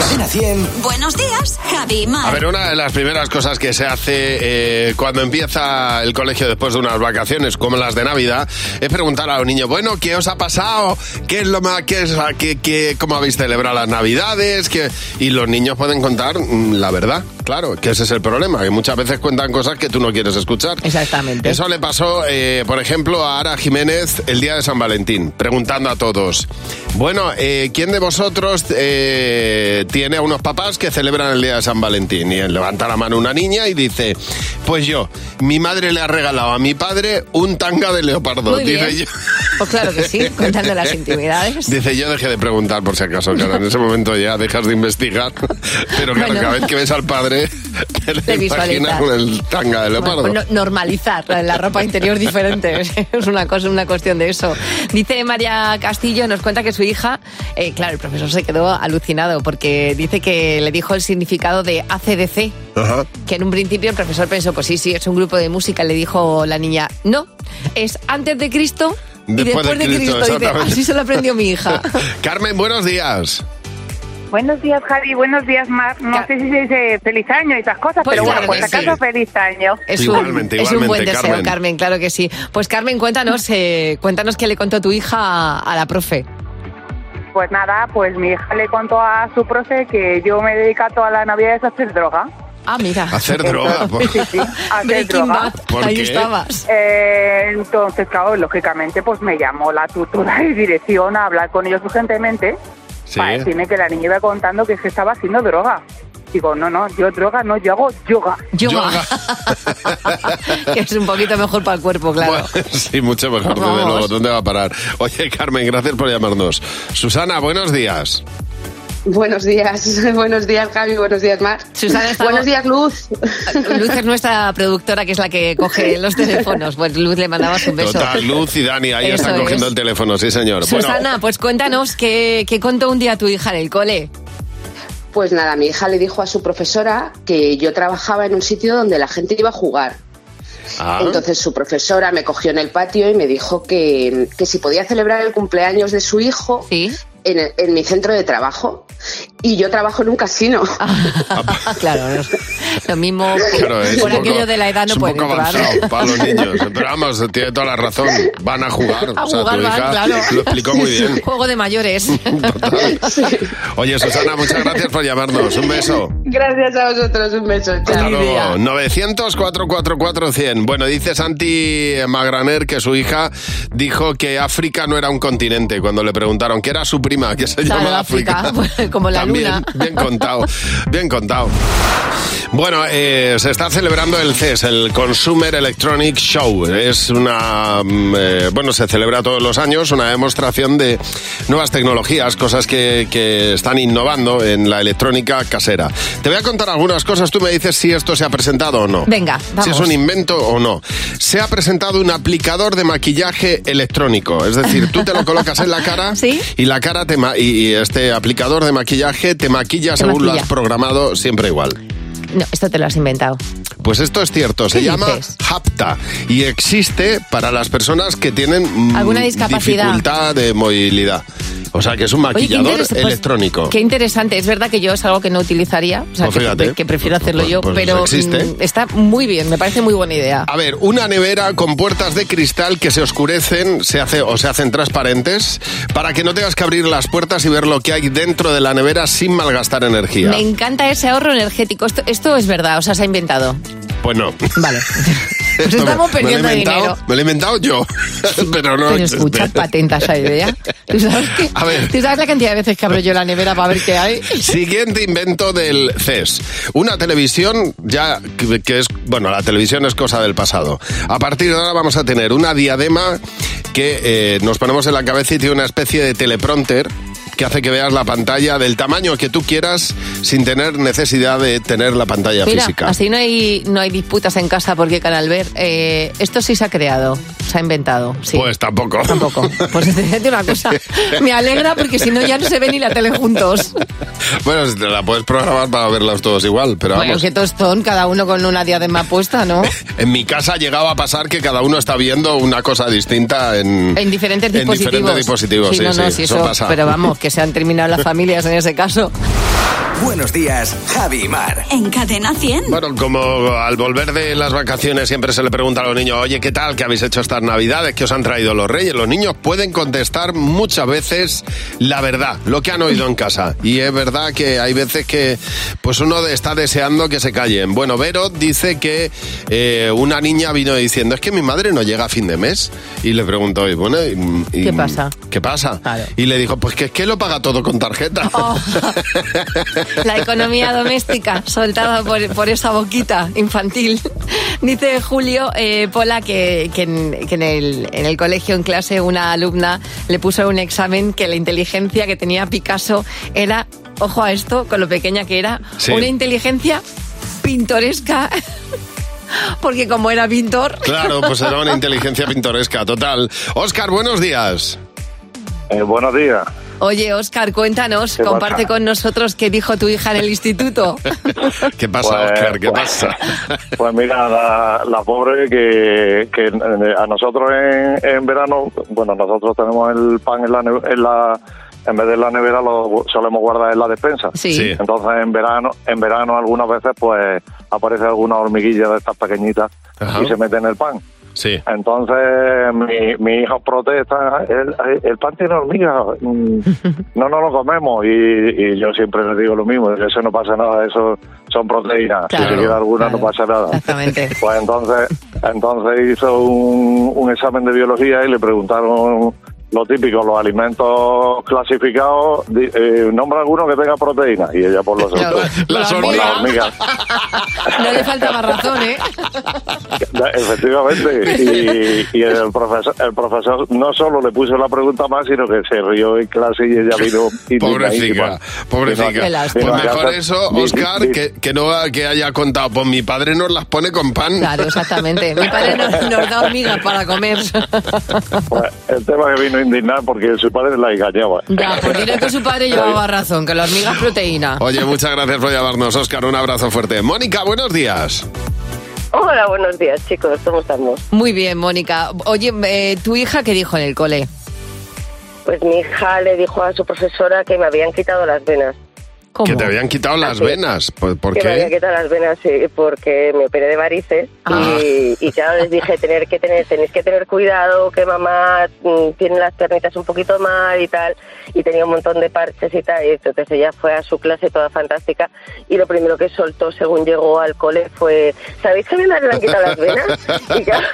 Speaker 2: Cadena 100.
Speaker 1: Buenos días, Javi Mar.
Speaker 3: A ver, una de las primeras cosas que se hace eh, cuando empieza el colegio después de unas vacaciones, como las de Navidad, es preguntar a los niños, bueno, ¿qué os ha pasado? ¿Qué es lo más, qué es, qué, qué- cómo habéis celebrado las Navidades? ¿Qué-?" Y los niños pueden contar mm, la verdad, claro, que ese es el problema, que muchas veces cuentan cosas que tú no quieres escuchar.
Speaker 4: Exactamente.
Speaker 3: Eso le pasó, eh, por ejemplo, a Ara Jiménez el día de San Valentín, preguntando a todos, bueno, eh, ¿quién de vosotros eh, tiene a unos papás que celebran el día de San Valentín? Y levanta la mano una niña y dice, pues yo, mi madre le ha regalado a mi padre un tanga de leopardo.
Speaker 4: Muy
Speaker 3: dice
Speaker 4: bien.
Speaker 3: yo. <laughs>
Speaker 4: Pues claro que sí, <laughs> contando las intimidades.
Speaker 3: Dice, yo dejé de preguntar por si acaso, claro, en ese momento ya dejas de investigar. <laughs> Pero claro,
Speaker 4: Bueno.
Speaker 3: cada vez que ves al padre, te imaginas con el tanga de leopardo.
Speaker 4: Bueno, pues no- normalizar la ropa interior diferente. Es una cosa, una cuestión de eso. Dice María Castillo, nos cuenta que su hija, eh, claro, el profesor se quedó alucinado porque dice que le dijo el significado de ACDC.
Speaker 3: Ajá.
Speaker 4: Que en un principio el profesor pensó, pues sí, sí, es un grupo de música. Le dijo la niña, no, es antes de Cristo y
Speaker 3: Después
Speaker 4: después
Speaker 3: de
Speaker 4: de,
Speaker 3: Cristo,
Speaker 4: Cristo. Dice, así se lo aprendió mi hija. <laughs>
Speaker 3: Carmen, buenos días.
Speaker 27: Buenos días, Javi. Buenos días, Mar. No sé si se dice feliz año y esas cosas,
Speaker 4: Pues
Speaker 27: pero bueno, por
Speaker 4: que
Speaker 27: si acaso,
Speaker 4: sí.
Speaker 27: feliz año.
Speaker 4: Es
Speaker 3: Igualmente,
Speaker 4: un, es un
Speaker 3: igualmente,
Speaker 4: buen deseo,
Speaker 3: Carmen.
Speaker 4: Carmen. claro que sí. Pues Carmen, cuéntanos, eh, cuéntanos qué le contó tu hija a, a la profe.
Speaker 27: Pues nada, pues mi hija le contó a su profe que yo me dedico a toda la Navidad a hacer droga.
Speaker 4: Ah, mira.
Speaker 3: Hacer droga. por- <laughs>
Speaker 27: Sí, sí, hacer
Speaker 4: Breaking
Speaker 27: droga.
Speaker 4: Bad,
Speaker 3: ¿Por
Speaker 4: ahí
Speaker 3: qué?
Speaker 4: estabas.
Speaker 27: Eh, entonces, claro, lógicamente, pues me llamó la tutora de dirección a hablar con ellos urgentemente
Speaker 3: Sí.
Speaker 27: para decirme que la niña iba contando que es que estaba haciendo droga. Digo, no, no, yo droga no, yo hago yoga.
Speaker 4: Yoga. <laughs> que es un poquito mejor para el cuerpo, claro.
Speaker 3: Bueno, sí, mucho mejor, desde luego. ¿Dónde va a parar? Oye, Carmen, gracias por llamarnos. Susana, buenos días.
Speaker 19: Buenos días, <laughs> buenos días Javi, buenos días Mar.
Speaker 4: Susana, estamos-
Speaker 19: Buenos días Luz. <laughs>
Speaker 4: Luz es nuestra productora, que es la que coge <laughs> los teléfonos. Pues Luz le mandabas un beso.
Speaker 3: Total, Luz y Dani, ahí
Speaker 4: Eso
Speaker 3: están cogiendo
Speaker 4: es.
Speaker 3: el teléfono, sí, señor. Bueno,
Speaker 4: Susana, pues cuéntanos qué, qué contó un día tu hija en el cole.
Speaker 19: Pues nada, mi hija le dijo a su profesora que yo trabajaba en un sitio donde la gente iba a jugar.
Speaker 3: ah,
Speaker 19: Entonces su profesora me cogió en el patio y me dijo que, que si podía celebrar el cumpleaños de su hijo
Speaker 4: Sí.
Speaker 19: En, en mi centro de trabajo. Y yo trabajo en un casino. <laughs>
Speaker 4: claro, no- lo mismo
Speaker 3: claro, es
Speaker 4: por
Speaker 3: poco-
Speaker 4: aquello de la edad no
Speaker 3: es un
Speaker 4: pueden
Speaker 3: poco
Speaker 4: entrar.
Speaker 3: para los <laughs> niños. Pero vamos, tiene toda la razón. Van a jugar.
Speaker 4: A
Speaker 3: o sea,
Speaker 4: jugar
Speaker 3: tu
Speaker 4: van,
Speaker 3: hija
Speaker 4: claro.
Speaker 3: lo explicó muy bien. <laughs>
Speaker 4: Juego de mayores.
Speaker 3: Oye, Susana, muchas gracias por llamarnos. Un beso.
Speaker 19: Gracias a vosotros, un beso.
Speaker 3: Hasta
Speaker 19: Chao.
Speaker 3: luego. 900 444 100. Bueno, dice Santi Magraner que su hija dijo que África no era un continente cuando le preguntaron que era su prima, que se
Speaker 4: Claro,
Speaker 3: llama
Speaker 4: África,
Speaker 3: África.
Speaker 4: como la
Speaker 3: También,
Speaker 4: luna.
Speaker 3: Bien contado, bien contado. Bueno, eh, se está celebrando el CES, el Consumer Electronic Show. Es una, mm, eh, bueno, se celebra todos los años, una demostración de nuevas tecnologías, cosas que, que están innovando en la electrónica casera. Te voy a contar algunas cosas, tú me dices si esto se ha presentado o no.
Speaker 4: Venga,
Speaker 3: Si
Speaker 4: vamos.
Speaker 3: es un invento o no. Se ha presentado un aplicador de maquillaje electrónico. Es decir, tú te lo colocas en la cara <laughs> y la cara te ma- y y este aplicador de maquillaje te maquilla según lo has programado siempre igual.
Speaker 4: No, esto te lo has inventado.
Speaker 3: Pues esto es cierto, se
Speaker 4: ¿Qué
Speaker 3: llama
Speaker 4: dices?
Speaker 3: Hapta y existe para las personas que tienen mm,
Speaker 4: ¿Alguna discapacidad?
Speaker 3: dificultad de movilidad. O sea, que es un
Speaker 4: Oye, qué
Speaker 3: maquillador
Speaker 4: pues,
Speaker 3: electrónico.
Speaker 4: Qué interesante. Es verdad que yo es algo que no utilizaría, o sea,
Speaker 3: Pues
Speaker 4: que, prefiero hacerlo
Speaker 3: Pues-
Speaker 4: yo,
Speaker 3: pues
Speaker 4: pero
Speaker 3: existe.
Speaker 4: mm, está muy bien, me parece muy buena idea.
Speaker 3: A ver, una nevera con puertas de cristal que se oscurecen se hace, o se hacen transparentes para que no tengas que abrir las puertas y ver lo que hay dentro de la nevera sin malgastar energía.
Speaker 4: Me encanta ese ahorro energético. Esto, esto es verdad, o sea, se ha inventado.
Speaker 3: Pues no.
Speaker 4: Vale. <laughs> Pues
Speaker 3: me-
Speaker 4: estamos
Speaker 3: me lo he
Speaker 4: perdiendo
Speaker 3: inventado-
Speaker 4: dinero.
Speaker 3: Me lo he inventado yo, <laughs> pero no
Speaker 4: Pero escucha, patenta esa idea. ¿Tú sabes, que,
Speaker 3: A ver.
Speaker 4: ¿Tú sabes la cantidad de veces que abro yo la nevera para ver qué hay? <laughs>
Speaker 3: Siguiente invento del CES. Una televisión ya que, que es, bueno, la televisión es cosa del pasado. A partir de ahora vamos a tener una diadema que eh, nos ponemos en la cabeza y tiene una especie de teleprompter que hace que veas la pantalla del tamaño que tú quieras sin tener necesidad de tener la pantalla
Speaker 4: Mira,
Speaker 3: física.
Speaker 4: así no hay, no hay disputas en casa porque Canal Ver, eh, esto sí se ha creado, se ha inventado. Sí.
Speaker 3: Pues tampoco.
Speaker 4: Tampoco. Pues <laughs> decirte una cosa, me alegra porque si no ya no se ve ni la tele juntos.
Speaker 3: Bueno, te la puedes programar para verlos todos igual, pero
Speaker 4: Bueno,
Speaker 3: vamos.
Speaker 4: que tostón, cada uno con una diadema puesta, ¿no? <laughs>
Speaker 3: En mi casa ha llegado a pasar que cada uno está viendo una cosa distinta en,
Speaker 4: En diferentes
Speaker 3: en
Speaker 4: dispositivos.
Speaker 3: diferentes dispositivos. Sí,
Speaker 4: no, no,
Speaker 3: sí,
Speaker 4: sí,
Speaker 3: eso
Speaker 4: eso,
Speaker 3: pasa.
Speaker 4: Pero vamos, que se han terminado las familias en ese caso.
Speaker 2: Buenos días, Javi y Mar.
Speaker 1: En Cadena 100.
Speaker 3: Bueno, como al volver de las vacaciones siempre se le pregunta a los niños, oye, ¿qué tal? ¿Qué habéis hecho estas navidades? ¿Qué os han traído los reyes? Los niños pueden contestar muchas veces la verdad, lo que han oído en casa. Y es verdad que hay veces que pues uno está deseando que se callen. Bueno, Vero dice que eh, una niña vino diciendo, es que mi madre no llega a fin de mes. Y le preguntó, y bueno, y- y-
Speaker 4: ¿Qué pasa?
Speaker 3: ¿Qué pasa? Y le dijo, pues que es que lo paga todo con tarjeta.
Speaker 4: Oh. La economía doméstica soltada por, por esa boquita infantil. Dice Julio eh, Pola que, que en, que en el, en el colegio, en clase, una alumna le puso un examen que la inteligencia que tenía Picasso era, ojo a esto, con lo pequeña que era,
Speaker 3: Sí.
Speaker 4: una inteligencia pintoresca. Porque como era pintor...
Speaker 3: Claro, pues era una inteligencia pintoresca, total. Oscar, buenos días.
Speaker 28: Eh, buenos días.
Speaker 4: Oye, Oscar, cuéntanos,
Speaker 28: ¿Qué pasa?
Speaker 4: comparte con nosotros qué dijo tu hija en el instituto. <laughs>
Speaker 3: ¿Qué pasa,
Speaker 28: Pues-
Speaker 3: Oscar? ¿Qué
Speaker 28: pues-
Speaker 3: pasa? <laughs>
Speaker 28: Pues mira, la, la pobre que, que eh, a nosotros en, en verano, bueno, nosotros tenemos el pan en la, en la en vez de en la nevera lo solemos guardar en la despensa.
Speaker 4: Sí. Sí.
Speaker 28: Entonces en verano, en verano algunas veces pues aparece alguna hormiguilla de estas pequeñitas
Speaker 3: Ajá.
Speaker 28: y se mete en el pan.
Speaker 3: Sí.
Speaker 28: Entonces mi, mi hijo protesta, el, el pan tiene hormigas, mm, <laughs> no nos lo comemos y, y yo siempre le digo lo mismo, eso no pasa nada, eso son proteínas,
Speaker 4: Claro,
Speaker 28: si se queda alguna no pasa nada.
Speaker 4: Exactamente. <laughs>
Speaker 28: Pues entonces, entonces hizo un, un examen de biología y le preguntaron lo típico, los alimentos clasificados, eh, nombra alguno que tenga proteína y ella por los otros.
Speaker 4: las
Speaker 28: por las hormigas.
Speaker 4: No le falta más razón, ¿eh? <laughs>
Speaker 28: Efectivamente. Y, y el profesor el profesor no solo le puso la pregunta más, sino que se rió en clase y ella vino
Speaker 3: Pobrecita, pobrecita. Pues mejor
Speaker 28: casa-
Speaker 3: eso, Oscar, que, que no que haya contado, pues mi padre nos las pone con pan.
Speaker 4: Claro, exactamente. Mi padre nos, nos da hormigas para comer.
Speaker 28: pues, el tema que vino a indignar porque su padre la engañaba.
Speaker 4: Ya, porque no es que su padre <laughs> llevaba razón, que la hormiga es proteína.
Speaker 3: Oye, muchas gracias por llamarnos, Oscar. Un abrazo fuerte. Mónica, buenos días.
Speaker 29: Hola, buenos días, chicos. ¿Cómo estamos?
Speaker 4: Muy bien, Mónica. Oye, eh, ¿tu hija qué dijo en el cole?
Speaker 29: Pues mi hija le dijo a su profesora que me habían quitado las venas.
Speaker 3: Que te habían quitado las venas. ¿Por, por
Speaker 29: que me habían
Speaker 3: qué?
Speaker 29: quitado las venas sí, porque me operé de varices
Speaker 3: Ah.
Speaker 29: y, y claro les dije tener que tener tenéis que tener cuidado que mamá mm, tiene las piernitas un poquito mal y tal y tenía un montón de parches y tal y entonces ella fue a su clase toda fantástica y lo primero que soltó según llegó al cole fue ¿sabéis que le han quitado las venas? y claro,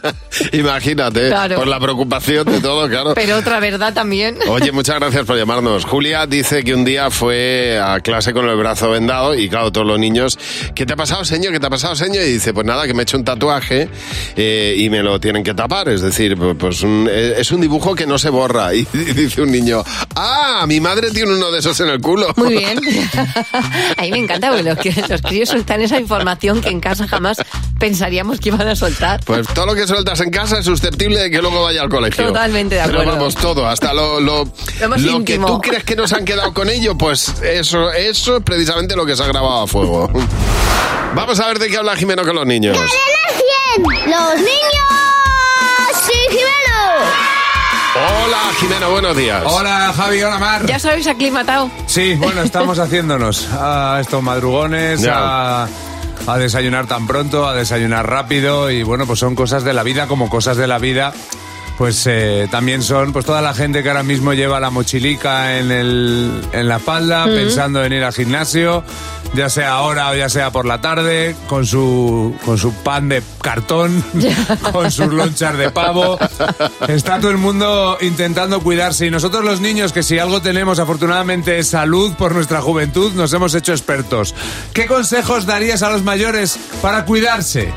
Speaker 29: <laughs>
Speaker 3: Imagínate,
Speaker 4: Claro.
Speaker 3: por la preocupación de todo, claro.
Speaker 4: Pero otra verdad también.
Speaker 3: Oye, muchas gracias por llamarnos. Julia dice que un día fue a clase con el brazo vendado y claro, todos los niños, ¿qué te ha pasado, señor? ¿Qué te ha pasado, señor? Y dice, pues nada, que me he hecho un tatuaje eh, y me lo tienen que tapar. Es decir, pu- pues un- eh, es un dibujo que no se borra. <laughs> Y, dice un niño, ah, mi madre tiene uno de esos en el culo.
Speaker 4: Muy bien. <laughs> <laughs> A mí me encanta porque los, que- los críos sueltan esa información que en casa jamás pensaríamos que iban a soltar.
Speaker 3: Pues todo lo que sueltas en casa es susceptible de que luego vaya al colegio.
Speaker 4: Totalmente de
Speaker 3: Pero
Speaker 4: acuerdo.
Speaker 3: vamos, todo, hasta lo, lo,
Speaker 4: Lo más
Speaker 3: que tú crees que nos han quedado con ello, pues eso, eso es precisamente lo que se ha grabado a fuego. <laughs> Vamos a ver de qué habla Jimeno con los niños.
Speaker 30: ¡Los niños! ¡Sí, Jimeno!
Speaker 3: Hola, Jimeno, buenos días.
Speaker 20: Hola, Javi, hola, Mar.
Speaker 4: ¿Ya os habéis aclimatado?
Speaker 20: Sí, bueno, estamos <laughs> haciéndonos a estos madrugones,
Speaker 3: Ya.
Speaker 20: a, a desayunar tan pronto, a desayunar rápido y bueno, pues son cosas de la vida como cosas de la vida. Pues eh, también son pues toda la gente que ahora mismo lleva la mochilica en, el, en la espalda
Speaker 31: Mm.
Speaker 20: pensando en ir al gimnasio, ya sea ahora o ya sea por la tarde, con su, con su pan de cartón, <laughs> con sus lonchas de pavo. Está todo el mundo intentando cuidarse y nosotros los niños, que si algo tenemos afortunadamente es salud por nuestra juventud, nos hemos hecho expertos. ¿Qué consejos darías a los mayores para cuidarse?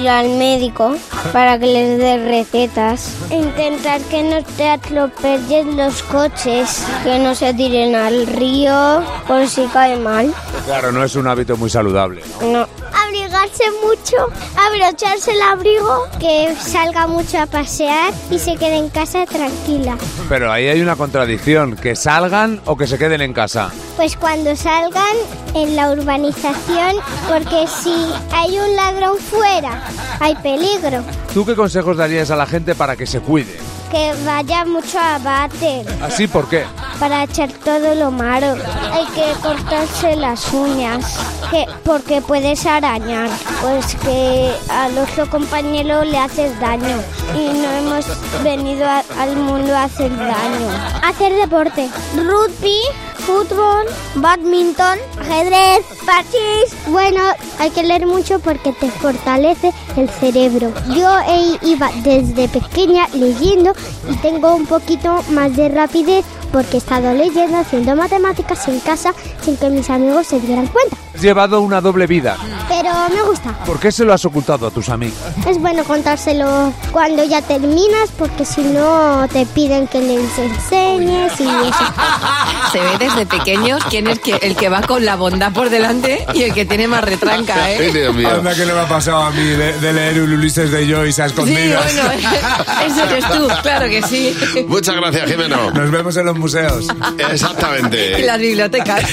Speaker 30: Ir al médico para que les dé recetas. Intentar que no te atropellen los coches, que no se tiren al río por si cae mal.
Speaker 20: Claro, no es un hábito muy saludable.
Speaker 30: No. Abrigarse mucho, abrocharse el abrigo, que salga mucho a pasear y se quede en casa tranquila.
Speaker 20: Pero ahí hay una contradicción, que salgan o que se queden en casa.
Speaker 30: Pues cuando salgan en la urbanización, porque si hay un ladrón fuera, hay peligro.
Speaker 20: ¿Tú qué consejos darías a la gente para que se cuide?
Speaker 30: Que vaya mucho a váter
Speaker 20: ¿Así por qué?
Speaker 30: para echar todo lo malo. Hay que cortarse las uñas, que, porque puedes arañar. Pues que al otro compañero le haces daño. Y no hemos venido a- al mundo a hacer daño. Hacer deporte. Rugby, fútbol, badminton, ajedrez, parchís. Bueno, hay que leer mucho porque te fortalece el cerebro. Yo he- iba desde pequeña leyendo y tengo un poquito más de rapidez porque he estado leyendo, haciendo matemáticas en casa sin que mis amigos se dieran cuenta.
Speaker 20: Has llevado una doble vida.
Speaker 30: Pero me gusta.
Speaker 20: ¿Por qué se lo has ocultado a tus amigos?
Speaker 30: Es bueno contárselo cuando ya terminas porque si no te piden que les enseñes y eso. <laughs>
Speaker 4: Se ve desde pequeños quién es que- el que va con la bondad por delante y el que tiene más retranca, <laughs> ¿eh?
Speaker 20: Anda que no me ha pasado a mí de, de leer un Ulises de Joyce a
Speaker 4: Sí,
Speaker 20: escondidas.
Speaker 4: bueno, <laughs> <laughs> ese eres tú, claro que sí.
Speaker 3: Muchas gracias, Jimeno.
Speaker 20: Nos vemos en los museos.
Speaker 3: Exactamente.
Speaker 4: En las bibliotecas.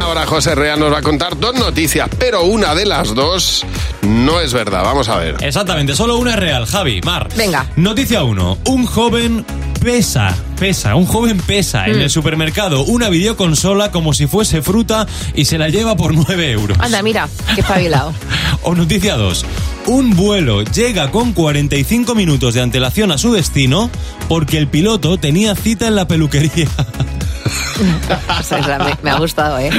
Speaker 3: Ahora José Rea nos va a contar dos noticias, pero una de las dos no es verdad. Vamos a ver.
Speaker 26: Exactamente, solo una es real, Javi, Mar.
Speaker 4: Venga.
Speaker 26: Noticia 1. Un joven pesa, pesa, un joven pesa en
Speaker 4: Mm.
Speaker 26: el supermercado una videoconsola como si fuese fruta y se la lleva por 9 euros.
Speaker 4: Anda, mira, qué espabilado. <laughs>
Speaker 26: O noticia 2. Un vuelo llega con 45 minutos de antelación a su destino porque el piloto tenía cita en la peluquería. <laughs>
Speaker 4: Esa es la- me, me ha gustado, ¿eh?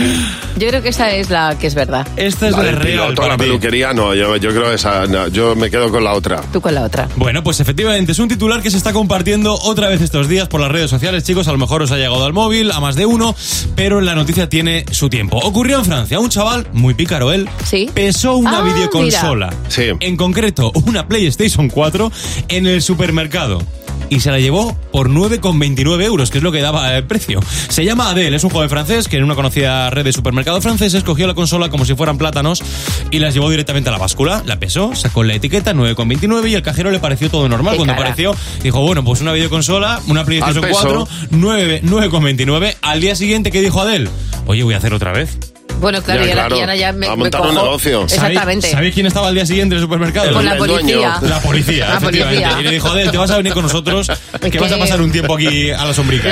Speaker 4: Yo creo que esa es la que es verdad.
Speaker 26: Esta
Speaker 3: La del piloto, la peluquería, no, yo, yo creo esa, no, yo me quedo con la otra.
Speaker 4: Tú con la otra.
Speaker 26: Bueno, pues efectivamente es un titular que se está compartiendo otra vez estos días por las redes sociales, chicos. A lo mejor os ha llegado al móvil, a más de uno, pero la noticia tiene su tiempo. Ocurrió en Francia, un chaval, muy pícaro él, pesó una
Speaker 4: Ah,
Speaker 26: videoconsola, en concreto una PlayStation 4, en el supermercado. Y se la llevó por 9,29 euros, que es lo que daba el precio. Se llama Adele, es un joven francés que en una conocida red de supermercados franceses cogió la consola como si fueran plátanos y las llevó directamente a la báscula, la pesó, sacó la etiqueta 9,29 y al cajero le pareció todo normal.
Speaker 4: Qué
Speaker 26: Cuando
Speaker 4: cara.
Speaker 26: apareció, dijo, bueno, pues una videoconsola, una PlayStation
Speaker 3: Al peso.
Speaker 26: 4, 9 9,29. Al día siguiente, ¿qué dijo Adele? Oye, voy a hacer otra vez.
Speaker 4: Bueno, claro,
Speaker 3: Ya,
Speaker 4: y ahora,
Speaker 3: claro.
Speaker 4: y ahora ya me,
Speaker 3: a
Speaker 4: me
Speaker 3: montar un negocio.
Speaker 4: Exactamente.
Speaker 26: ¿Sabéis, sabéis quién estaba al día siguiente en el supermercado?
Speaker 4: Con la policía.
Speaker 26: La policía,
Speaker 4: La
Speaker 26: efectivamente.
Speaker 4: policía.
Speaker 26: Y le dijo, Adel, te vas a venir con nosotros, que,
Speaker 4: que-
Speaker 26: vas a pasar un tiempo aquí a la sombrica.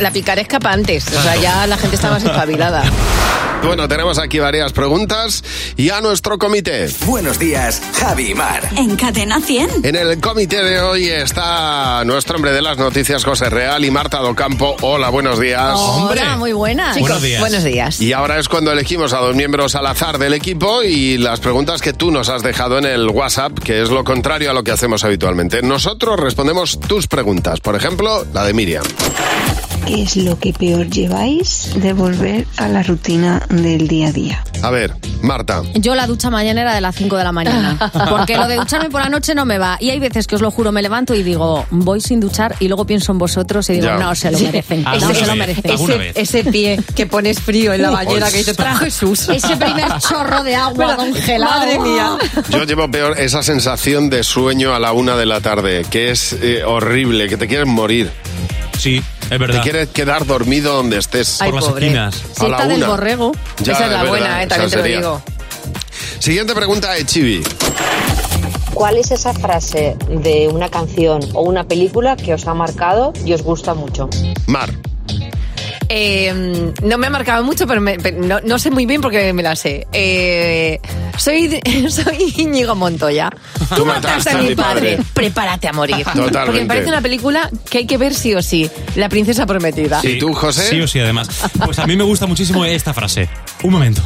Speaker 4: La picaresca para antes. O sea, ya la gente está más espabilada. <laughs>
Speaker 3: Bueno, tenemos aquí varias preguntas y a nuestro comité.
Speaker 2: Buenos días, Javi y Mar.
Speaker 1: En Cadena 100.
Speaker 3: En el comité de hoy está nuestro hombre de las noticias, José Real y Marta Docampo. Hola, buenos días.
Speaker 22: Hola, muy buenas.
Speaker 4: Chicos,
Speaker 26: Buenos días.
Speaker 4: buenos días.
Speaker 3: Y ahora es cuando elegimos a dos miembros al azar del equipo y las preguntas que tú nos has dejado en el WhatsApp, que es lo contrario a lo que hacemos habitualmente. Nosotros respondemos tus preguntas. Por ejemplo, la de Miriam.
Speaker 32: ¿Qué es lo que peor lleváis de volver a la rutina del día a día?
Speaker 3: A ver, Marta.
Speaker 22: Yo la ducha mañanera de las 5 de la mañana. <laughs> Porque lo de ducharme por la noche no me va. Y hay veces que os lo juro, me levanto y digo, voy sin duchar y luego pienso en vosotros y digo,
Speaker 3: Ya.
Speaker 22: no, se lo
Speaker 4: Sí.
Speaker 22: merecen. No,
Speaker 26: Alguna
Speaker 22: se lo merecen.
Speaker 4: Ese, pie que pones frío en la bañera que dices, ¡Tra Jesús! <laughs>
Speaker 22: Ese primer chorro de agua congelado.
Speaker 4: Madre mía.
Speaker 3: Yo llevo peor esa sensación de sueño a la una de la tarde, que es eh, horrible, que te quieres morir.
Speaker 26: Sí, es
Speaker 3: Te
Speaker 26: verdad.
Speaker 3: quieres quedar dormido donde estés.
Speaker 4: Ay,
Speaker 26: Por las
Speaker 4: pobre.
Speaker 26: esquinas.
Speaker 3: A la
Speaker 22: Siesta del
Speaker 3: una.
Speaker 22: borrego.
Speaker 3: Ya,
Speaker 4: Esa es la
Speaker 3: verdad,
Speaker 4: buena, eh,
Speaker 3: esa
Speaker 4: también te lo
Speaker 3: sería.
Speaker 4: digo.
Speaker 3: Siguiente pregunta de Chibi.
Speaker 33: ¿Cuál es esa frase de una canción o una película que os ha marcado y os gusta mucho?
Speaker 3: Mar.
Speaker 4: Eh, no me ha marcado mucho, pero, me- pero no, no sé muy bien porque me la sé. Eh, soy, <laughs> soy Íñigo Montoya. Tú mataste a mi padre. Prepárate a morir. <laughs>
Speaker 3: Totalmente.
Speaker 4: Porque me parece una película que hay que ver sí o sí. La princesa prometida.
Speaker 3: ¿Y tú, José?
Speaker 26: Sí o sí, además. Pues a mí me gusta muchísimo esta frase. Un momento.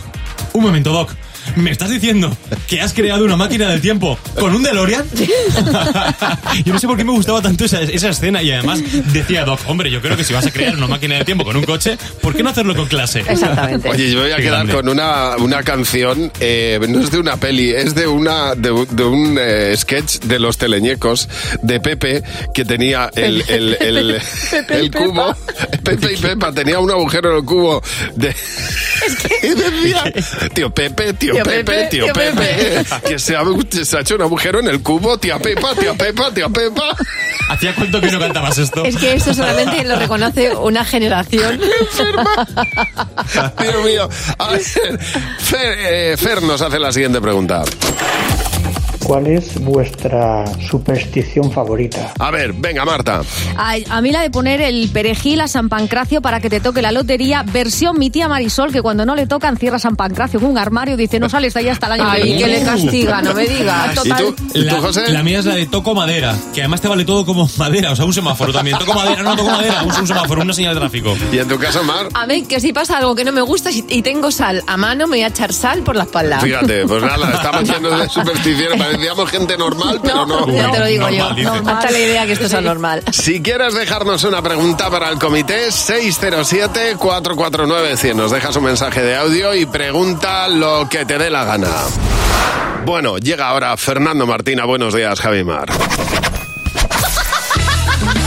Speaker 26: Un momento, Doc. ¿Me estás diciendo que has creado una máquina del tiempo con un DeLorean? <laughs> yo no sé por qué me gustaba tanto esa, esa escena y además decía Doc, hombre, yo creo que si vas a crear una máquina del tiempo con un coche, ¿por qué no hacerlo con clase?
Speaker 4: Exactamente.
Speaker 3: Oye, yo voy a
Speaker 26: Qué
Speaker 3: quedar
Speaker 26: grande.
Speaker 3: con una, una canción, eh, no es de una peli, es de una de, un- de un eh, sketch de los teleñecos de Pepe que tenía el, el, el,
Speaker 4: Pepe
Speaker 3: el cubo. <laughs> Pepe y Pepa tenía un agujero en el cubo de, <laughs> y decía, tío Pepe, tío,
Speaker 4: Tío
Speaker 3: Pepe,
Speaker 4: Pepe,
Speaker 3: tío
Speaker 4: tío
Speaker 3: Pepe, <laughs> que se ha, se ha hecho un agujero en el cubo, tía Pepa, tía Pepa, tía Pepa.
Speaker 26: ¿Hacía cuánto que no cantabas esto?
Speaker 4: Es que eso solamente lo reconoce una generación. <laughs>
Speaker 3: Dios mío. A ver, Fer, eh, Fer nos hace la siguiente pregunta.
Speaker 34: ¿Cuál es vuestra superstición favorita?
Speaker 3: A ver, venga, Marta.
Speaker 35: A mí la de poner el perejil a San Pancracio para que te toque la lotería, versión mi tía Marisol, que cuando no le tocan cierra San Pancracio con un armario y dice no sales de ahí hasta el año
Speaker 4: Ay,
Speaker 35: que viene.
Speaker 4: que le castiga, no me digas.
Speaker 35: Total.
Speaker 26: La, la mía es la de toco madera, que además te vale todo como <laughs> madera, o sea, un semáforo también. Toco madera, no toco madera, un, un semáforo, una señal de tráfico.
Speaker 3: ¿Y en tu caso, Mar?
Speaker 4: A mí, que si pasa algo que no me gusta y y tengo sal a mano, me voy a echar sal por la espalda.
Speaker 3: Fíjate, pues nada, estamos llenos de supersticiones, <laughs> parecíamos gente normal, pero no.
Speaker 4: Ya te lo digo yo.
Speaker 3: Normal.
Speaker 4: Hasta la idea que esto es anormal.
Speaker 3: Si quieres dejarnos una pregunta para el comité, 607-449-100. Nos dejas un mensaje de audio y pregunta lo que te dé la gana. Bueno, llega ahora Fernando Martina. Buenos días, Javi Mar.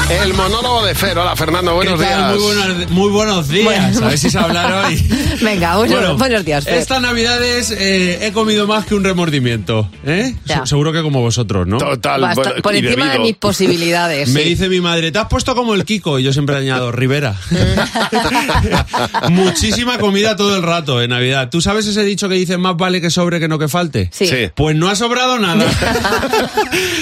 Speaker 3: El monólogo de Fer. Hola, Fernando, buenos
Speaker 36: ¿Qué tal?
Speaker 3: días.
Speaker 36: Muy buenos, muy buenos días.
Speaker 4: Bueno.
Speaker 36: A ver si se hablar hoy. <laughs>
Speaker 4: Venga, bueno, buenos días, Fer.
Speaker 36: Estas navidades eh, he comido más que un remordimiento. ¿eh?
Speaker 4: Ya.
Speaker 36: Seguro que como vosotros, ¿no?
Speaker 3: Total.
Speaker 4: Basta- por encima de mis posibilidades. <laughs>
Speaker 36: Me
Speaker 4: sí.
Speaker 36: dice mi madre, te has puesto como el Kiko. Y yo siempre añado, Rivera. <laughs> Muchísima comida todo el rato en Navidad. ¿Tú sabes ese dicho que dice más vale que sobre que no que falte?
Speaker 4: Sí. Sí.
Speaker 36: Pues no ha sobrado nada.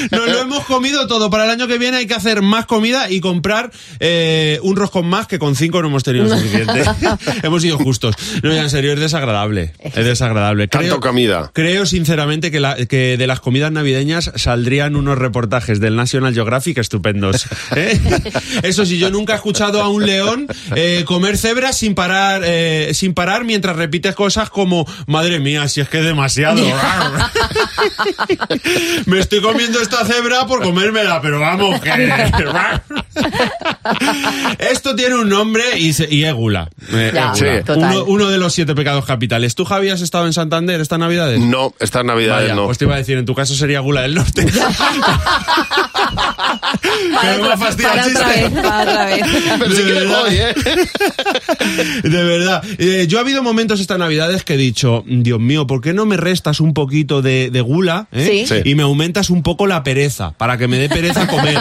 Speaker 36: Nos lo hemos comido todo. Para el año que viene hay que hacer más comida y comprar eh, un roscón más que con cinco no hemos tenido suficiente. <laughs> hemos sido justos. No, ya en serio, es desagradable. Es desagradable.
Speaker 3: Tanto comida.
Speaker 36: Creo sinceramente que, la- que de las comidas navideñas saldrían unos reportajes del National Geographic estupendos. <laughs> ¿eh? Eso sí, yo nunca he escuchado a un león eh, comer cebras sin parar, eh, sin parar mientras repites cosas como madre mía, si es que es demasiado. <laughs> Me estoy comiendo esta cebra por comérmela, pero vamos, que... <laughs> Esto tiene un nombre y, se- y es gula. Eh,
Speaker 3: Ya,
Speaker 36: es gula.
Speaker 3: sí, total.
Speaker 36: uno, uno de los siete pecados capitales. ¿Tú, Javi, has estado en Santander esta Navidades?
Speaker 3: No, estas Navidades
Speaker 36: Vaya,
Speaker 3: no.
Speaker 36: Pues te iba a decir, en tu caso sería gula del norte. <laughs> <laughs> Pero me ha fastidiado el
Speaker 4: Para otra
Speaker 36: chiste.
Speaker 4: vez, para otra vez.
Speaker 3: Pero sí
Speaker 36: De
Speaker 3: que le
Speaker 36: verdad.
Speaker 3: voy, ¿eh?
Speaker 36: De verdad. Eh, yo ha habido momentos esta Navidades que he dicho, Dios mío, ¿por qué no me restas un poquito de, de gula eh?
Speaker 4: Sí. Sí.
Speaker 36: y me aumentas un poco la pereza? Para que me dé pereza comer.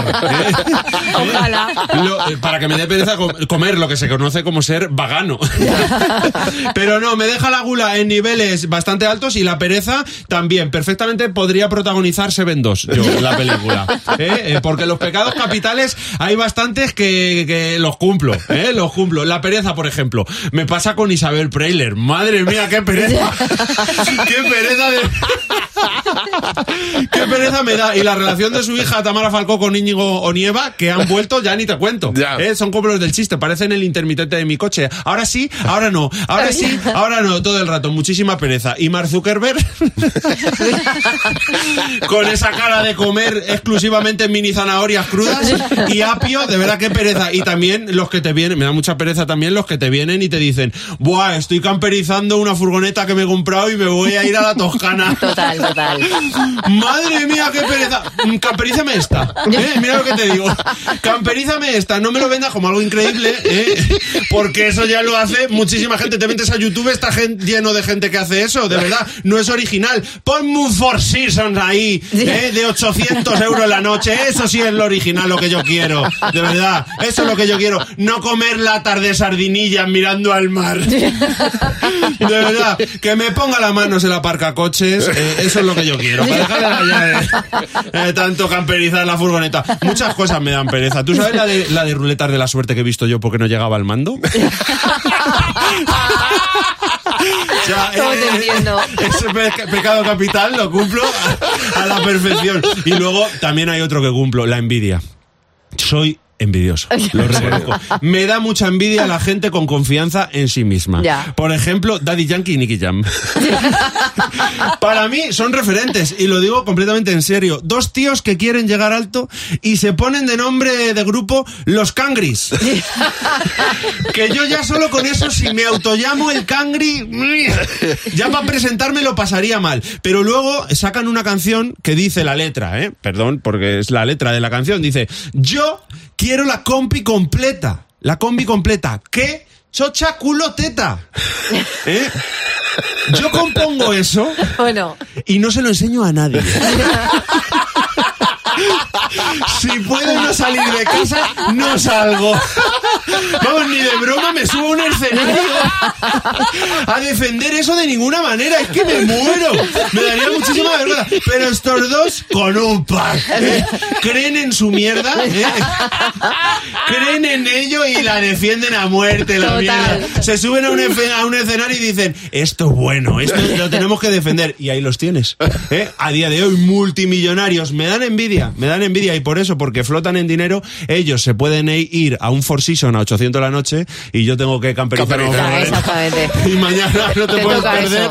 Speaker 36: <laughs>
Speaker 4: Ojalá.
Speaker 36: Lo- eh, para que me dé pereza com- comer lo que se conoce como ser vagano. <laughs> Pero no, me deja la gula en niveles bastante altos y la pereza también. Perfectamente podría protagonizar Seven 2, yo, la película. ¿eh? Eh, porque los pecados capitales hay bastantes que, que los cumplo, ¿eh? Los cumplo. La pereza, por ejemplo, me pasa con Isabel Preyler. Madre mía, qué pereza. <laughs> qué pereza de... Qué pereza me da. Y la relación de su hija Tamara Falcó con Íñigo Onieva, que han vuelto, ya ni te cuento. ¿Eh? Son como los del chiste, parecen el intermitente de mi coche. Ahora sí, ahora no. Ahora sí, <laughs> ahora no. Todo el rato, muchísima pereza. Y Mark Zuckerberg, <laughs> con esa cara de comer exclusivamente mini zanahorias crudas y apio, de verdad qué pereza. Y también los que te vienen, me da mucha pereza también los que te vienen y te dicen, buah, estoy camperizando una furgoneta que me he comprado y me voy a ir a la Toscana.
Speaker 4: Total, total. <laughs>
Speaker 36: Madre mía, qué pereza. Mm, Camperízame esta. ¿eh? Mira lo que te digo. Camperízame esta. No me lo vendas como algo increíble, ¿eh? porque eso ya lo hace muchísima gente. Te metes a YouTube, está gen- lleno de gente que hace eso. De verdad, no es original. Ponme un Four Seasons ahí, ¿eh? de 800 euros la noche. Eso sí es lo original, lo que yo quiero. De verdad, eso es lo que yo quiero. No comer latas de sardinillas mirando al mar. De verdad, que me ponga las manos en la parca coches, eh, eso es lo que yo quiero. Para dejar de rayar, eh, tanto camperizar la furgoneta. Muchas cosas me dan pereza. ¿Tú sabes la de, la de ruletas de la suerte que he visto yo porque no llegaba al mando? O sea,
Speaker 4: ¿Cómo te entiendo?
Speaker 36: ese pe- pecado capital lo cumplo a, a la perfección. Y luego también hay otro que cumplo, la envidia. Soy envidioso. <laughs> Lo reconozco. Me da mucha envidia la gente con confianza en sí misma.
Speaker 4: Ya.
Speaker 36: Por ejemplo, Daddy Yankee y Nicky Jam. <laughs> Para mí son referentes, y lo digo completamente en serio. Dos tíos que quieren llegar alto y se ponen de nombre de grupo Los Cangris. <laughs> que yo ya solo con eso, si me autollamo el Cangri, ya para presentarme lo pasaría mal. Pero luego sacan una canción que dice la letra, ¿eh? Perdón, porque es la letra de la canción. Dice, yo quiero la compi completa. La combi completa. ¿Qué? Chocha culo teta. ¿Eh? Yo compongo eso <laughs>
Speaker 4: Bueno,
Speaker 36: y no se lo enseño a nadie. <laughs> Si puedo no salir de casa, no salgo. Vamos, ni de broma me subo a un escenario a defender eso de ninguna manera. Es que me muero. Me daría muchísima vergüenza. Pero estos dos, con un par. ¿eh? Creen en su mierda. ¿eh? Creen en ello y la defienden a muerte. La
Speaker 4: Total.
Speaker 36: mierda. Se suben a un, efe- a un escenario y dicen, esto es bueno, esto lo tenemos que defender. Y ahí los tienes. ¿eh? A día de hoy, multimillonarios. Me dan envidia, me dan envidia. Y por eso, porque flotan en dinero, ellos se pueden e- ir a un Four Seasons a 800 la noche y yo tengo que camperizar.
Speaker 4: Exactamente. <laughs>
Speaker 36: Y mañana no te,
Speaker 4: Te
Speaker 36: puedes perder.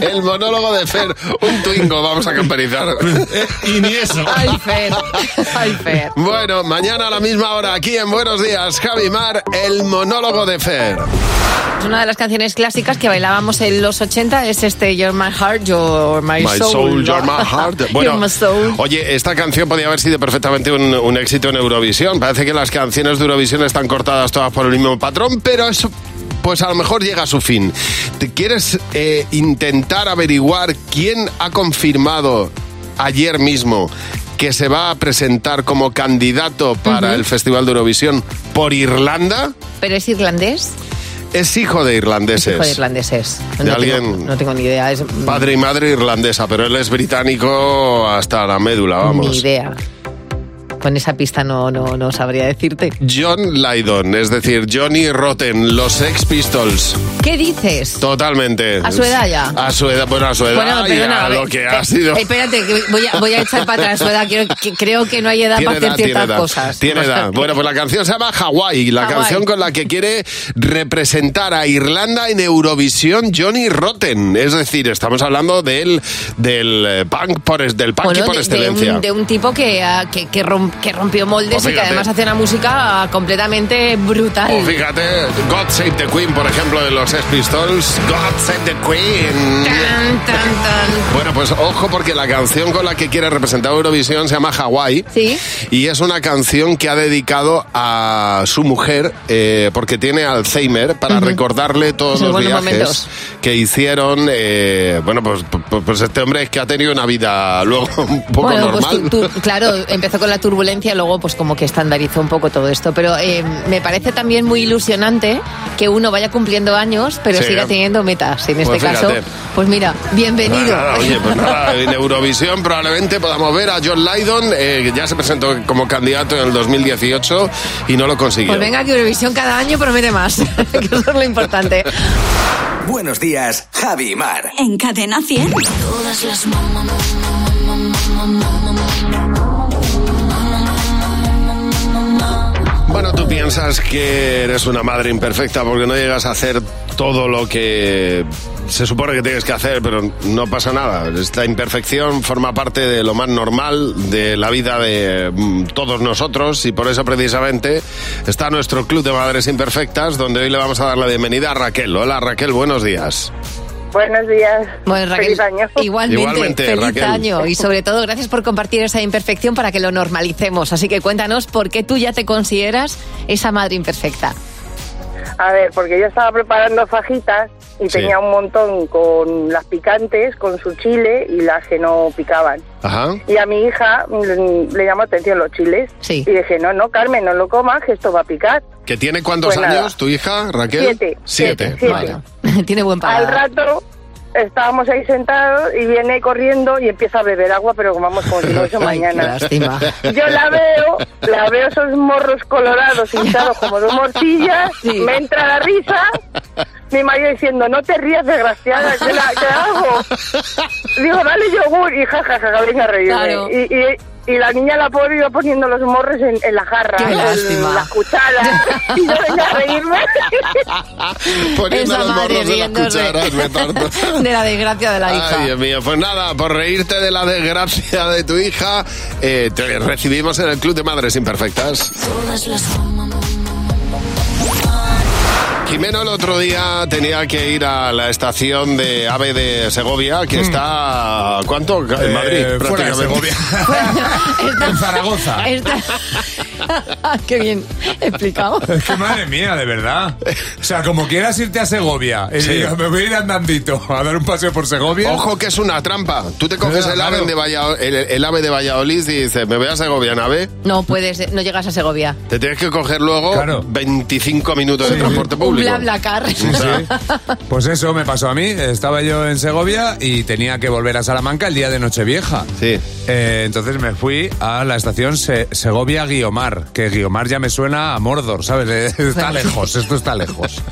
Speaker 36: <laughs>
Speaker 3: El monólogo de Fer, un twingo, vamos a camperizar. <laughs>
Speaker 36: Eh, y ni eso.
Speaker 4: Ay, Fer. Ay, Fer.
Speaker 3: Bueno, mañana a la misma hora, aquí en Buenos Días, Javi Mar, el monólogo de Fer.
Speaker 4: Es una de las canciones clásicas que bailábamos en los 80, es este You're My Heart, You're My,
Speaker 3: My
Speaker 4: Soul.
Speaker 3: soul,
Speaker 4: ¿no?
Speaker 3: you're my heart. Bueno,
Speaker 4: You're my soul.
Speaker 3: oye, esta canción podía haber sido perfectamente un, un éxito en Eurovisión. Parece que las canciones de Eurovisión están cortadas todas por el mismo patrón, pero eso pues a lo mejor llega a su fin. ¿Te quieres eh, intentar averiguar quién ha confirmado ayer mismo que se va a presentar como candidato para
Speaker 4: Ujú.
Speaker 3: el Festival de Eurovisión por Irlanda?
Speaker 4: ¿Pero es irlandés?
Speaker 3: Es hijo de irlandeses.
Speaker 4: Hijo de irlandeses.
Speaker 3: De
Speaker 4: No,
Speaker 3: alguien-
Speaker 4: tengo, no tengo ni idea. Es,
Speaker 3: Padre y madre irlandesa, pero él es británico hasta la médula, vamos.
Speaker 4: Ni idea. Con esa pista no, no, no sabría decirte.
Speaker 3: John Lydon, es decir, Johnny Rotten, los Sex Pistols.
Speaker 4: ¿Qué dices?
Speaker 3: Totalmente.
Speaker 4: ¿A su edad ya?
Speaker 3: A su edad, bueno, a su edad
Speaker 4: Bueno,
Speaker 3: y
Speaker 4: perdona,
Speaker 3: a
Speaker 4: a ver,
Speaker 3: lo que
Speaker 4: eh,
Speaker 3: ha sido.
Speaker 4: Espérate, que voy a, voy a echar para atrás su edad. Quiero- que- creo que no hay edad
Speaker 3: Tiene
Speaker 4: para hacer
Speaker 3: edad,
Speaker 4: ciertas cosas.
Speaker 3: Tiene edad. <laughs> Bueno, pues la canción se llama Hawaii, la canción con la que quiere representar a Irlanda en Eurovisión Johnny Rotten. Es decir, estamos hablando del, del eh, punk por, del punk
Speaker 4: Bueno,
Speaker 3: por
Speaker 4: de, de
Speaker 3: excelencia.
Speaker 4: un, de un tipo que, ah, que, que rom- que rompió moldes
Speaker 3: Pues
Speaker 4: y que además hace una música completamente brutal.
Speaker 3: O fíjate, God Save the Queen, por ejemplo, de los Sex Pistols. God Save the Queen.
Speaker 4: Tan, tan, tan.
Speaker 3: Bueno, pues ojo porque la canción con la que quiere representar Eurovisión se llama Hawaii.
Speaker 4: Sí.
Speaker 3: Y es una canción que ha dedicado a su mujer eh, porque tiene Alzheimer para recordarle todos
Speaker 4: Esos
Speaker 3: los viajes
Speaker 4: momentos.
Speaker 3: que hicieron. eh, bueno, pues, pues, pues este hombre es que ha tenido una vida luego un poco
Speaker 4: Bueno, pues
Speaker 3: normal.
Speaker 4: tú- tú- claro, empezó con la turbulencia, luego pues como que estandarizó un poco todo esto. Pero eh, me parece también muy ilusionante que uno vaya cumpliendo años, pero
Speaker 3: Sí.
Speaker 4: siga teniendo metas. En este
Speaker 3: Pues
Speaker 4: caso,
Speaker 3: fíjate.
Speaker 4: pues mira, bienvenido.
Speaker 3: Nada, oye, pues nada, <laughs> en Eurovisión probablemente podamos ver a John Lydon, eh, que ya se presentó como candidato en el 2018 y no lo consiguió.
Speaker 4: Pues venga, que Eurovisión cada año promete más, <laughs> que eso es lo importante.
Speaker 2: Buenos días, Javi y Mar.
Speaker 1: En Cadena 100. Todas las
Speaker 3: Tú piensas que eres una madre imperfecta porque no llegas a hacer todo lo que se supone que tienes que hacer, pero no pasa nada. Esta imperfección forma parte de lo más normal de la vida de mm, todos nosotros y por eso precisamente está nuestro Club de Madres Imperfectas, donde hoy le vamos a dar la bienvenida a Raquel. Hola Raquel, buenos días.
Speaker 29: Buenos días.
Speaker 4: Bueno, Raquel,
Speaker 29: Feliz año.
Speaker 4: Igualmente,
Speaker 3: Igualmente,
Speaker 4: feliz
Speaker 3: Raquel.
Speaker 4: año y sobre todo gracias por compartir esa imperfección para que lo normalicemos. Así que cuéntanos por qué tú ya te consideras esa madre imperfecta.
Speaker 29: A ver, porque yo estaba preparando fajitas y
Speaker 3: Sí.
Speaker 29: tenía un montón con las picantes, con su chile y las que no picaban.
Speaker 3: Ajá.
Speaker 29: Y a mi hija mm, le llamó atención los chiles.
Speaker 4: Sí.
Speaker 29: Y dije, no, no, Carmen, no lo comas, que esto va a picar.
Speaker 3: ¿Que tiene cuántos
Speaker 29: Pues nada.
Speaker 3: años tu hija, Raquel?
Speaker 29: Siete.
Speaker 3: Siete.
Speaker 29: Siete.
Speaker 3: Vale. <laughs>
Speaker 4: Tiene buen
Speaker 29: Al
Speaker 4: paladar.
Speaker 29: rato estábamos ahí sentados y viene corriendo y empieza a beber agua, pero vamos como si no hubiese <laughs>
Speaker 4: Ay, qué
Speaker 29: mañana.
Speaker 4: lástima.
Speaker 29: Yo la veo, la veo esos morros colorados hinchados como dos morcillas,
Speaker 4: Sí.
Speaker 29: me entra la risa, mi marido diciendo, no te rías, desgraciada, ¿qué, la- qué hago? Digo, dale yogur y jajaja, venga a reírme.
Speaker 4: Claro.
Speaker 29: Y, y-
Speaker 27: y la niña la pobre iba poniendo los morros en, en la jarra,
Speaker 4: Qué
Speaker 27: en
Speaker 4: lástima.
Speaker 27: las cucharas. <laughs> y yo venía a reírme.
Speaker 3: Poniendo
Speaker 4: Esa
Speaker 3: los
Speaker 4: madre
Speaker 3: morros en las
Speaker 4: riéndose.
Speaker 3: cucharas, me parto. <laughs>
Speaker 4: De la desgracia de la hija.
Speaker 3: Ay, Dios mío. Pues nada, por reírte de la desgracia de tu hija, eh, te recibimos en el Club de Madres Imperfectas. Jimeno el otro día tenía que ir a la estación de AVE de Segovia, que está... ¿Cuánto? En
Speaker 20: Eh,
Speaker 3: Madrid,
Speaker 20: fuera de
Speaker 3: prácticamente. <laughs>
Speaker 20: en Zaragoza.
Speaker 4: Está- <laughs> Qué bien explicado.
Speaker 20: Es que madre mía, de verdad. O sea, como quieras irte a Segovia y
Speaker 3: Sí.
Speaker 20: digas, me voy a ir andandito a dar un paseo por Segovia.
Speaker 3: Ojo que es una trampa. Tú te coges el, ave
Speaker 20: claro.
Speaker 3: de Vallado- el, el ave de Valladolid y dices, me voy a Segovia en ave.
Speaker 4: No puedes, no llegas a Segovia.
Speaker 3: Te tienes que coger luego
Speaker 20: Claro.
Speaker 3: 25 minutos de
Speaker 20: Sí,
Speaker 3: transporte
Speaker 4: Un
Speaker 3: público.
Speaker 4: bla bla car.
Speaker 20: Sí, sí. Pues eso me pasó a mí. Estaba yo en Segovia y tenía que volver a Salamanca el día de Nochevieja.
Speaker 3: Sí.
Speaker 20: Eh, entonces me fui a la estación Se- Segovia-Guiomar, que Guiomar ya me suena a Mordor, ¿sabes? Eh, <laughs> Está lejos, esto está lejos.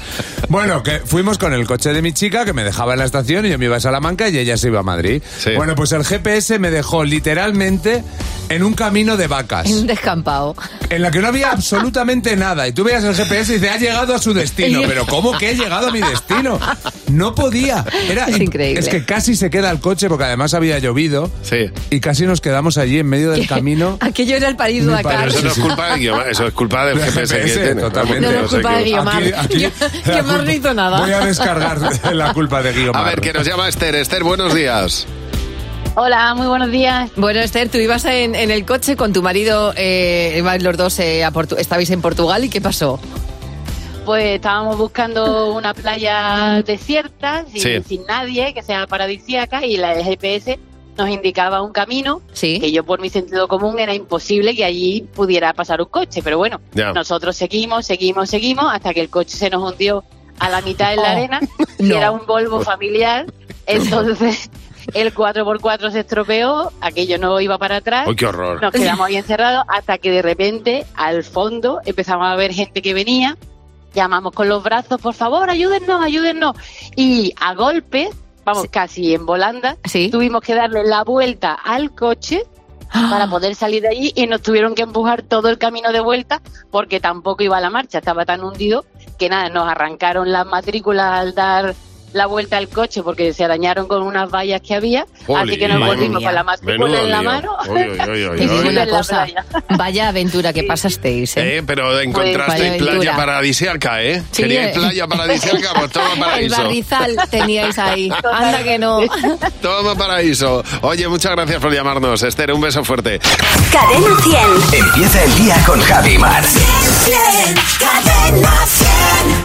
Speaker 20: Bueno, que fuimos con el coche de mi chica que me dejaba en la estación y yo me iba a Salamanca y ella se iba a Madrid.
Speaker 3: Sí.
Speaker 20: Bueno, pues el GPS me dejó literalmente en un camino de vacas.
Speaker 4: En un descampado.
Speaker 20: En la que no había absolutamente nada. Y tú veías el GPS y dices, ha llegado a su destino. <laughs> Pero ¿cómo que he llegado a mi destino? No podía. Era
Speaker 4: Es increíble.
Speaker 20: Es que casi se queda el coche porque además había llovido.
Speaker 3: Sí.
Speaker 20: Y casi nos quedamos allí en medio del <laughs> camino.
Speaker 4: Aquello era el París Dakar.
Speaker 20: padre-
Speaker 3: Eso no es
Speaker 20: Sí, sí.
Speaker 3: Culpa de Guiomar, eso es culpa del
Speaker 20: Del
Speaker 3: GPS, que
Speaker 20: GPS,
Speaker 3: tiene.
Speaker 20: totalmente.
Speaker 4: No, no es culpa de Guiomar.
Speaker 20: Aquí-
Speaker 4: no <laughs> hizo nada.
Speaker 20: Voy a descargar <laughs> la culpa de Guiomar.
Speaker 3: A ver, que nos llama Esther. Esther, buenos días.
Speaker 22: Hola, muy buenos días.
Speaker 4: Bueno, Esther, tú ibas en, en el coche con tu marido, eh, ibais los dos, eh, a Portu- estabais en Portugal, ¿y qué pasó?
Speaker 22: Pues estábamos buscando una playa desierta, sin,
Speaker 3: Sí.
Speaker 22: sin nadie, que sea paradisíaca, y la GPS nos indicaba un camino
Speaker 4: Sí.
Speaker 22: que yo por mi sentido común era imposible que allí pudiera pasar un coche. Pero bueno, nosotros seguimos, seguimos, seguimos, hasta que el coche se nos hundió a la mitad en la
Speaker 4: Oh,
Speaker 22: arena, <laughs> y era un Volvo familiar. Entonces <laughs> el 4x4 se estropeó, aquello no iba para atrás.
Speaker 3: ¡Ay, qué horror!
Speaker 22: Nos quedamos <laughs> ahí encerrados hasta que de repente al fondo empezamos a ver gente que venía, llamamos con los brazos, por favor, ayúdennos, ayúdennos. Y a golpe, vamos, casi en volanda,
Speaker 4: Sí.
Speaker 22: tuvimos que darle la vuelta al coche para <gasps> poder salir de allí y nos tuvieron que empujar todo el camino de vuelta porque tampoco iba a la marcha, estaba tan hundido que nada, nos arrancaron las matrículas al dar la vuelta al coche porque se dañaron con unas vallas que había, así que nos volvimos con la matrícula en la mano.
Speaker 4: Vaya aventura que pasasteis, ¿eh?
Speaker 3: Eh, pero encontraste
Speaker 4: Vaya
Speaker 3: playa
Speaker 4: aventura.
Speaker 3: paradisíaca, ¿eh?
Speaker 4: Sí,
Speaker 3: Queríais
Speaker 4: eh.
Speaker 3: playa paradisíaca, pues toma <laughs>
Speaker 4: El
Speaker 3: paraíso.
Speaker 4: barrizal teníais ahí. <laughs> Anda que no. <laughs>
Speaker 3: Toma paraíso. Oye, muchas gracias por llamarnos, Esther. Un beso fuerte.
Speaker 1: Cadena 100.
Speaker 2: Empieza el día con Javi Mar.
Speaker 1: Cadena 100.